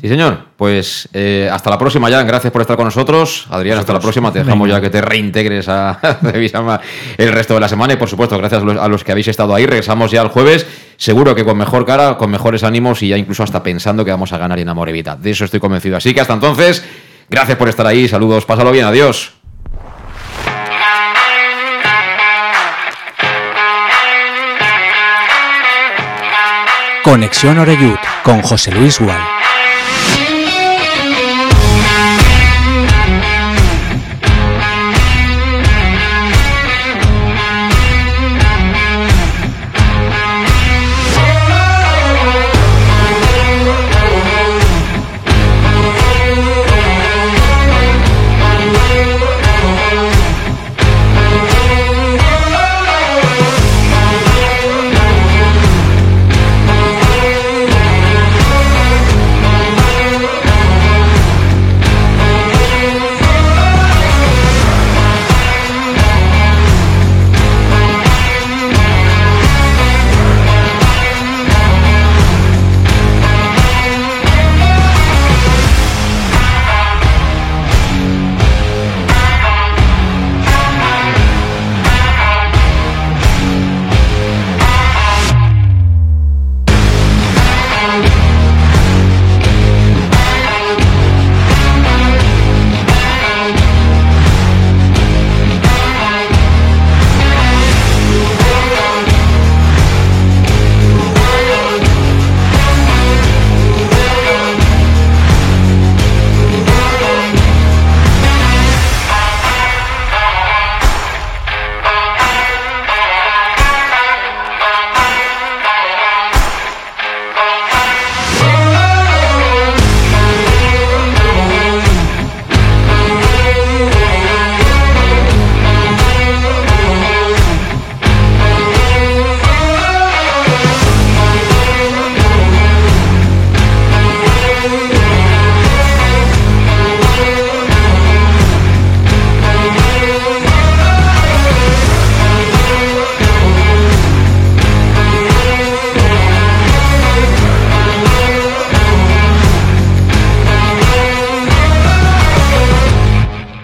Sí, señor. Pues eh, hasta la próxima, ya. Gracias por estar con nosotros. Adrián, hasta la próxima. Te dejamos Venga. ya que te reintegres a Revisama el resto de la semana. Y por supuesto, gracias a los, a los que habéis estado ahí. Regresamos ya el jueves. Seguro que con mejor cara, con mejores ánimos y ya incluso hasta pensando que vamos a ganar en Amorevita. De eso estoy convencido. Así que hasta entonces, gracias por estar ahí. Saludos. Pásalo bien. Adiós. Conexión Oreyud con José Luis Gual.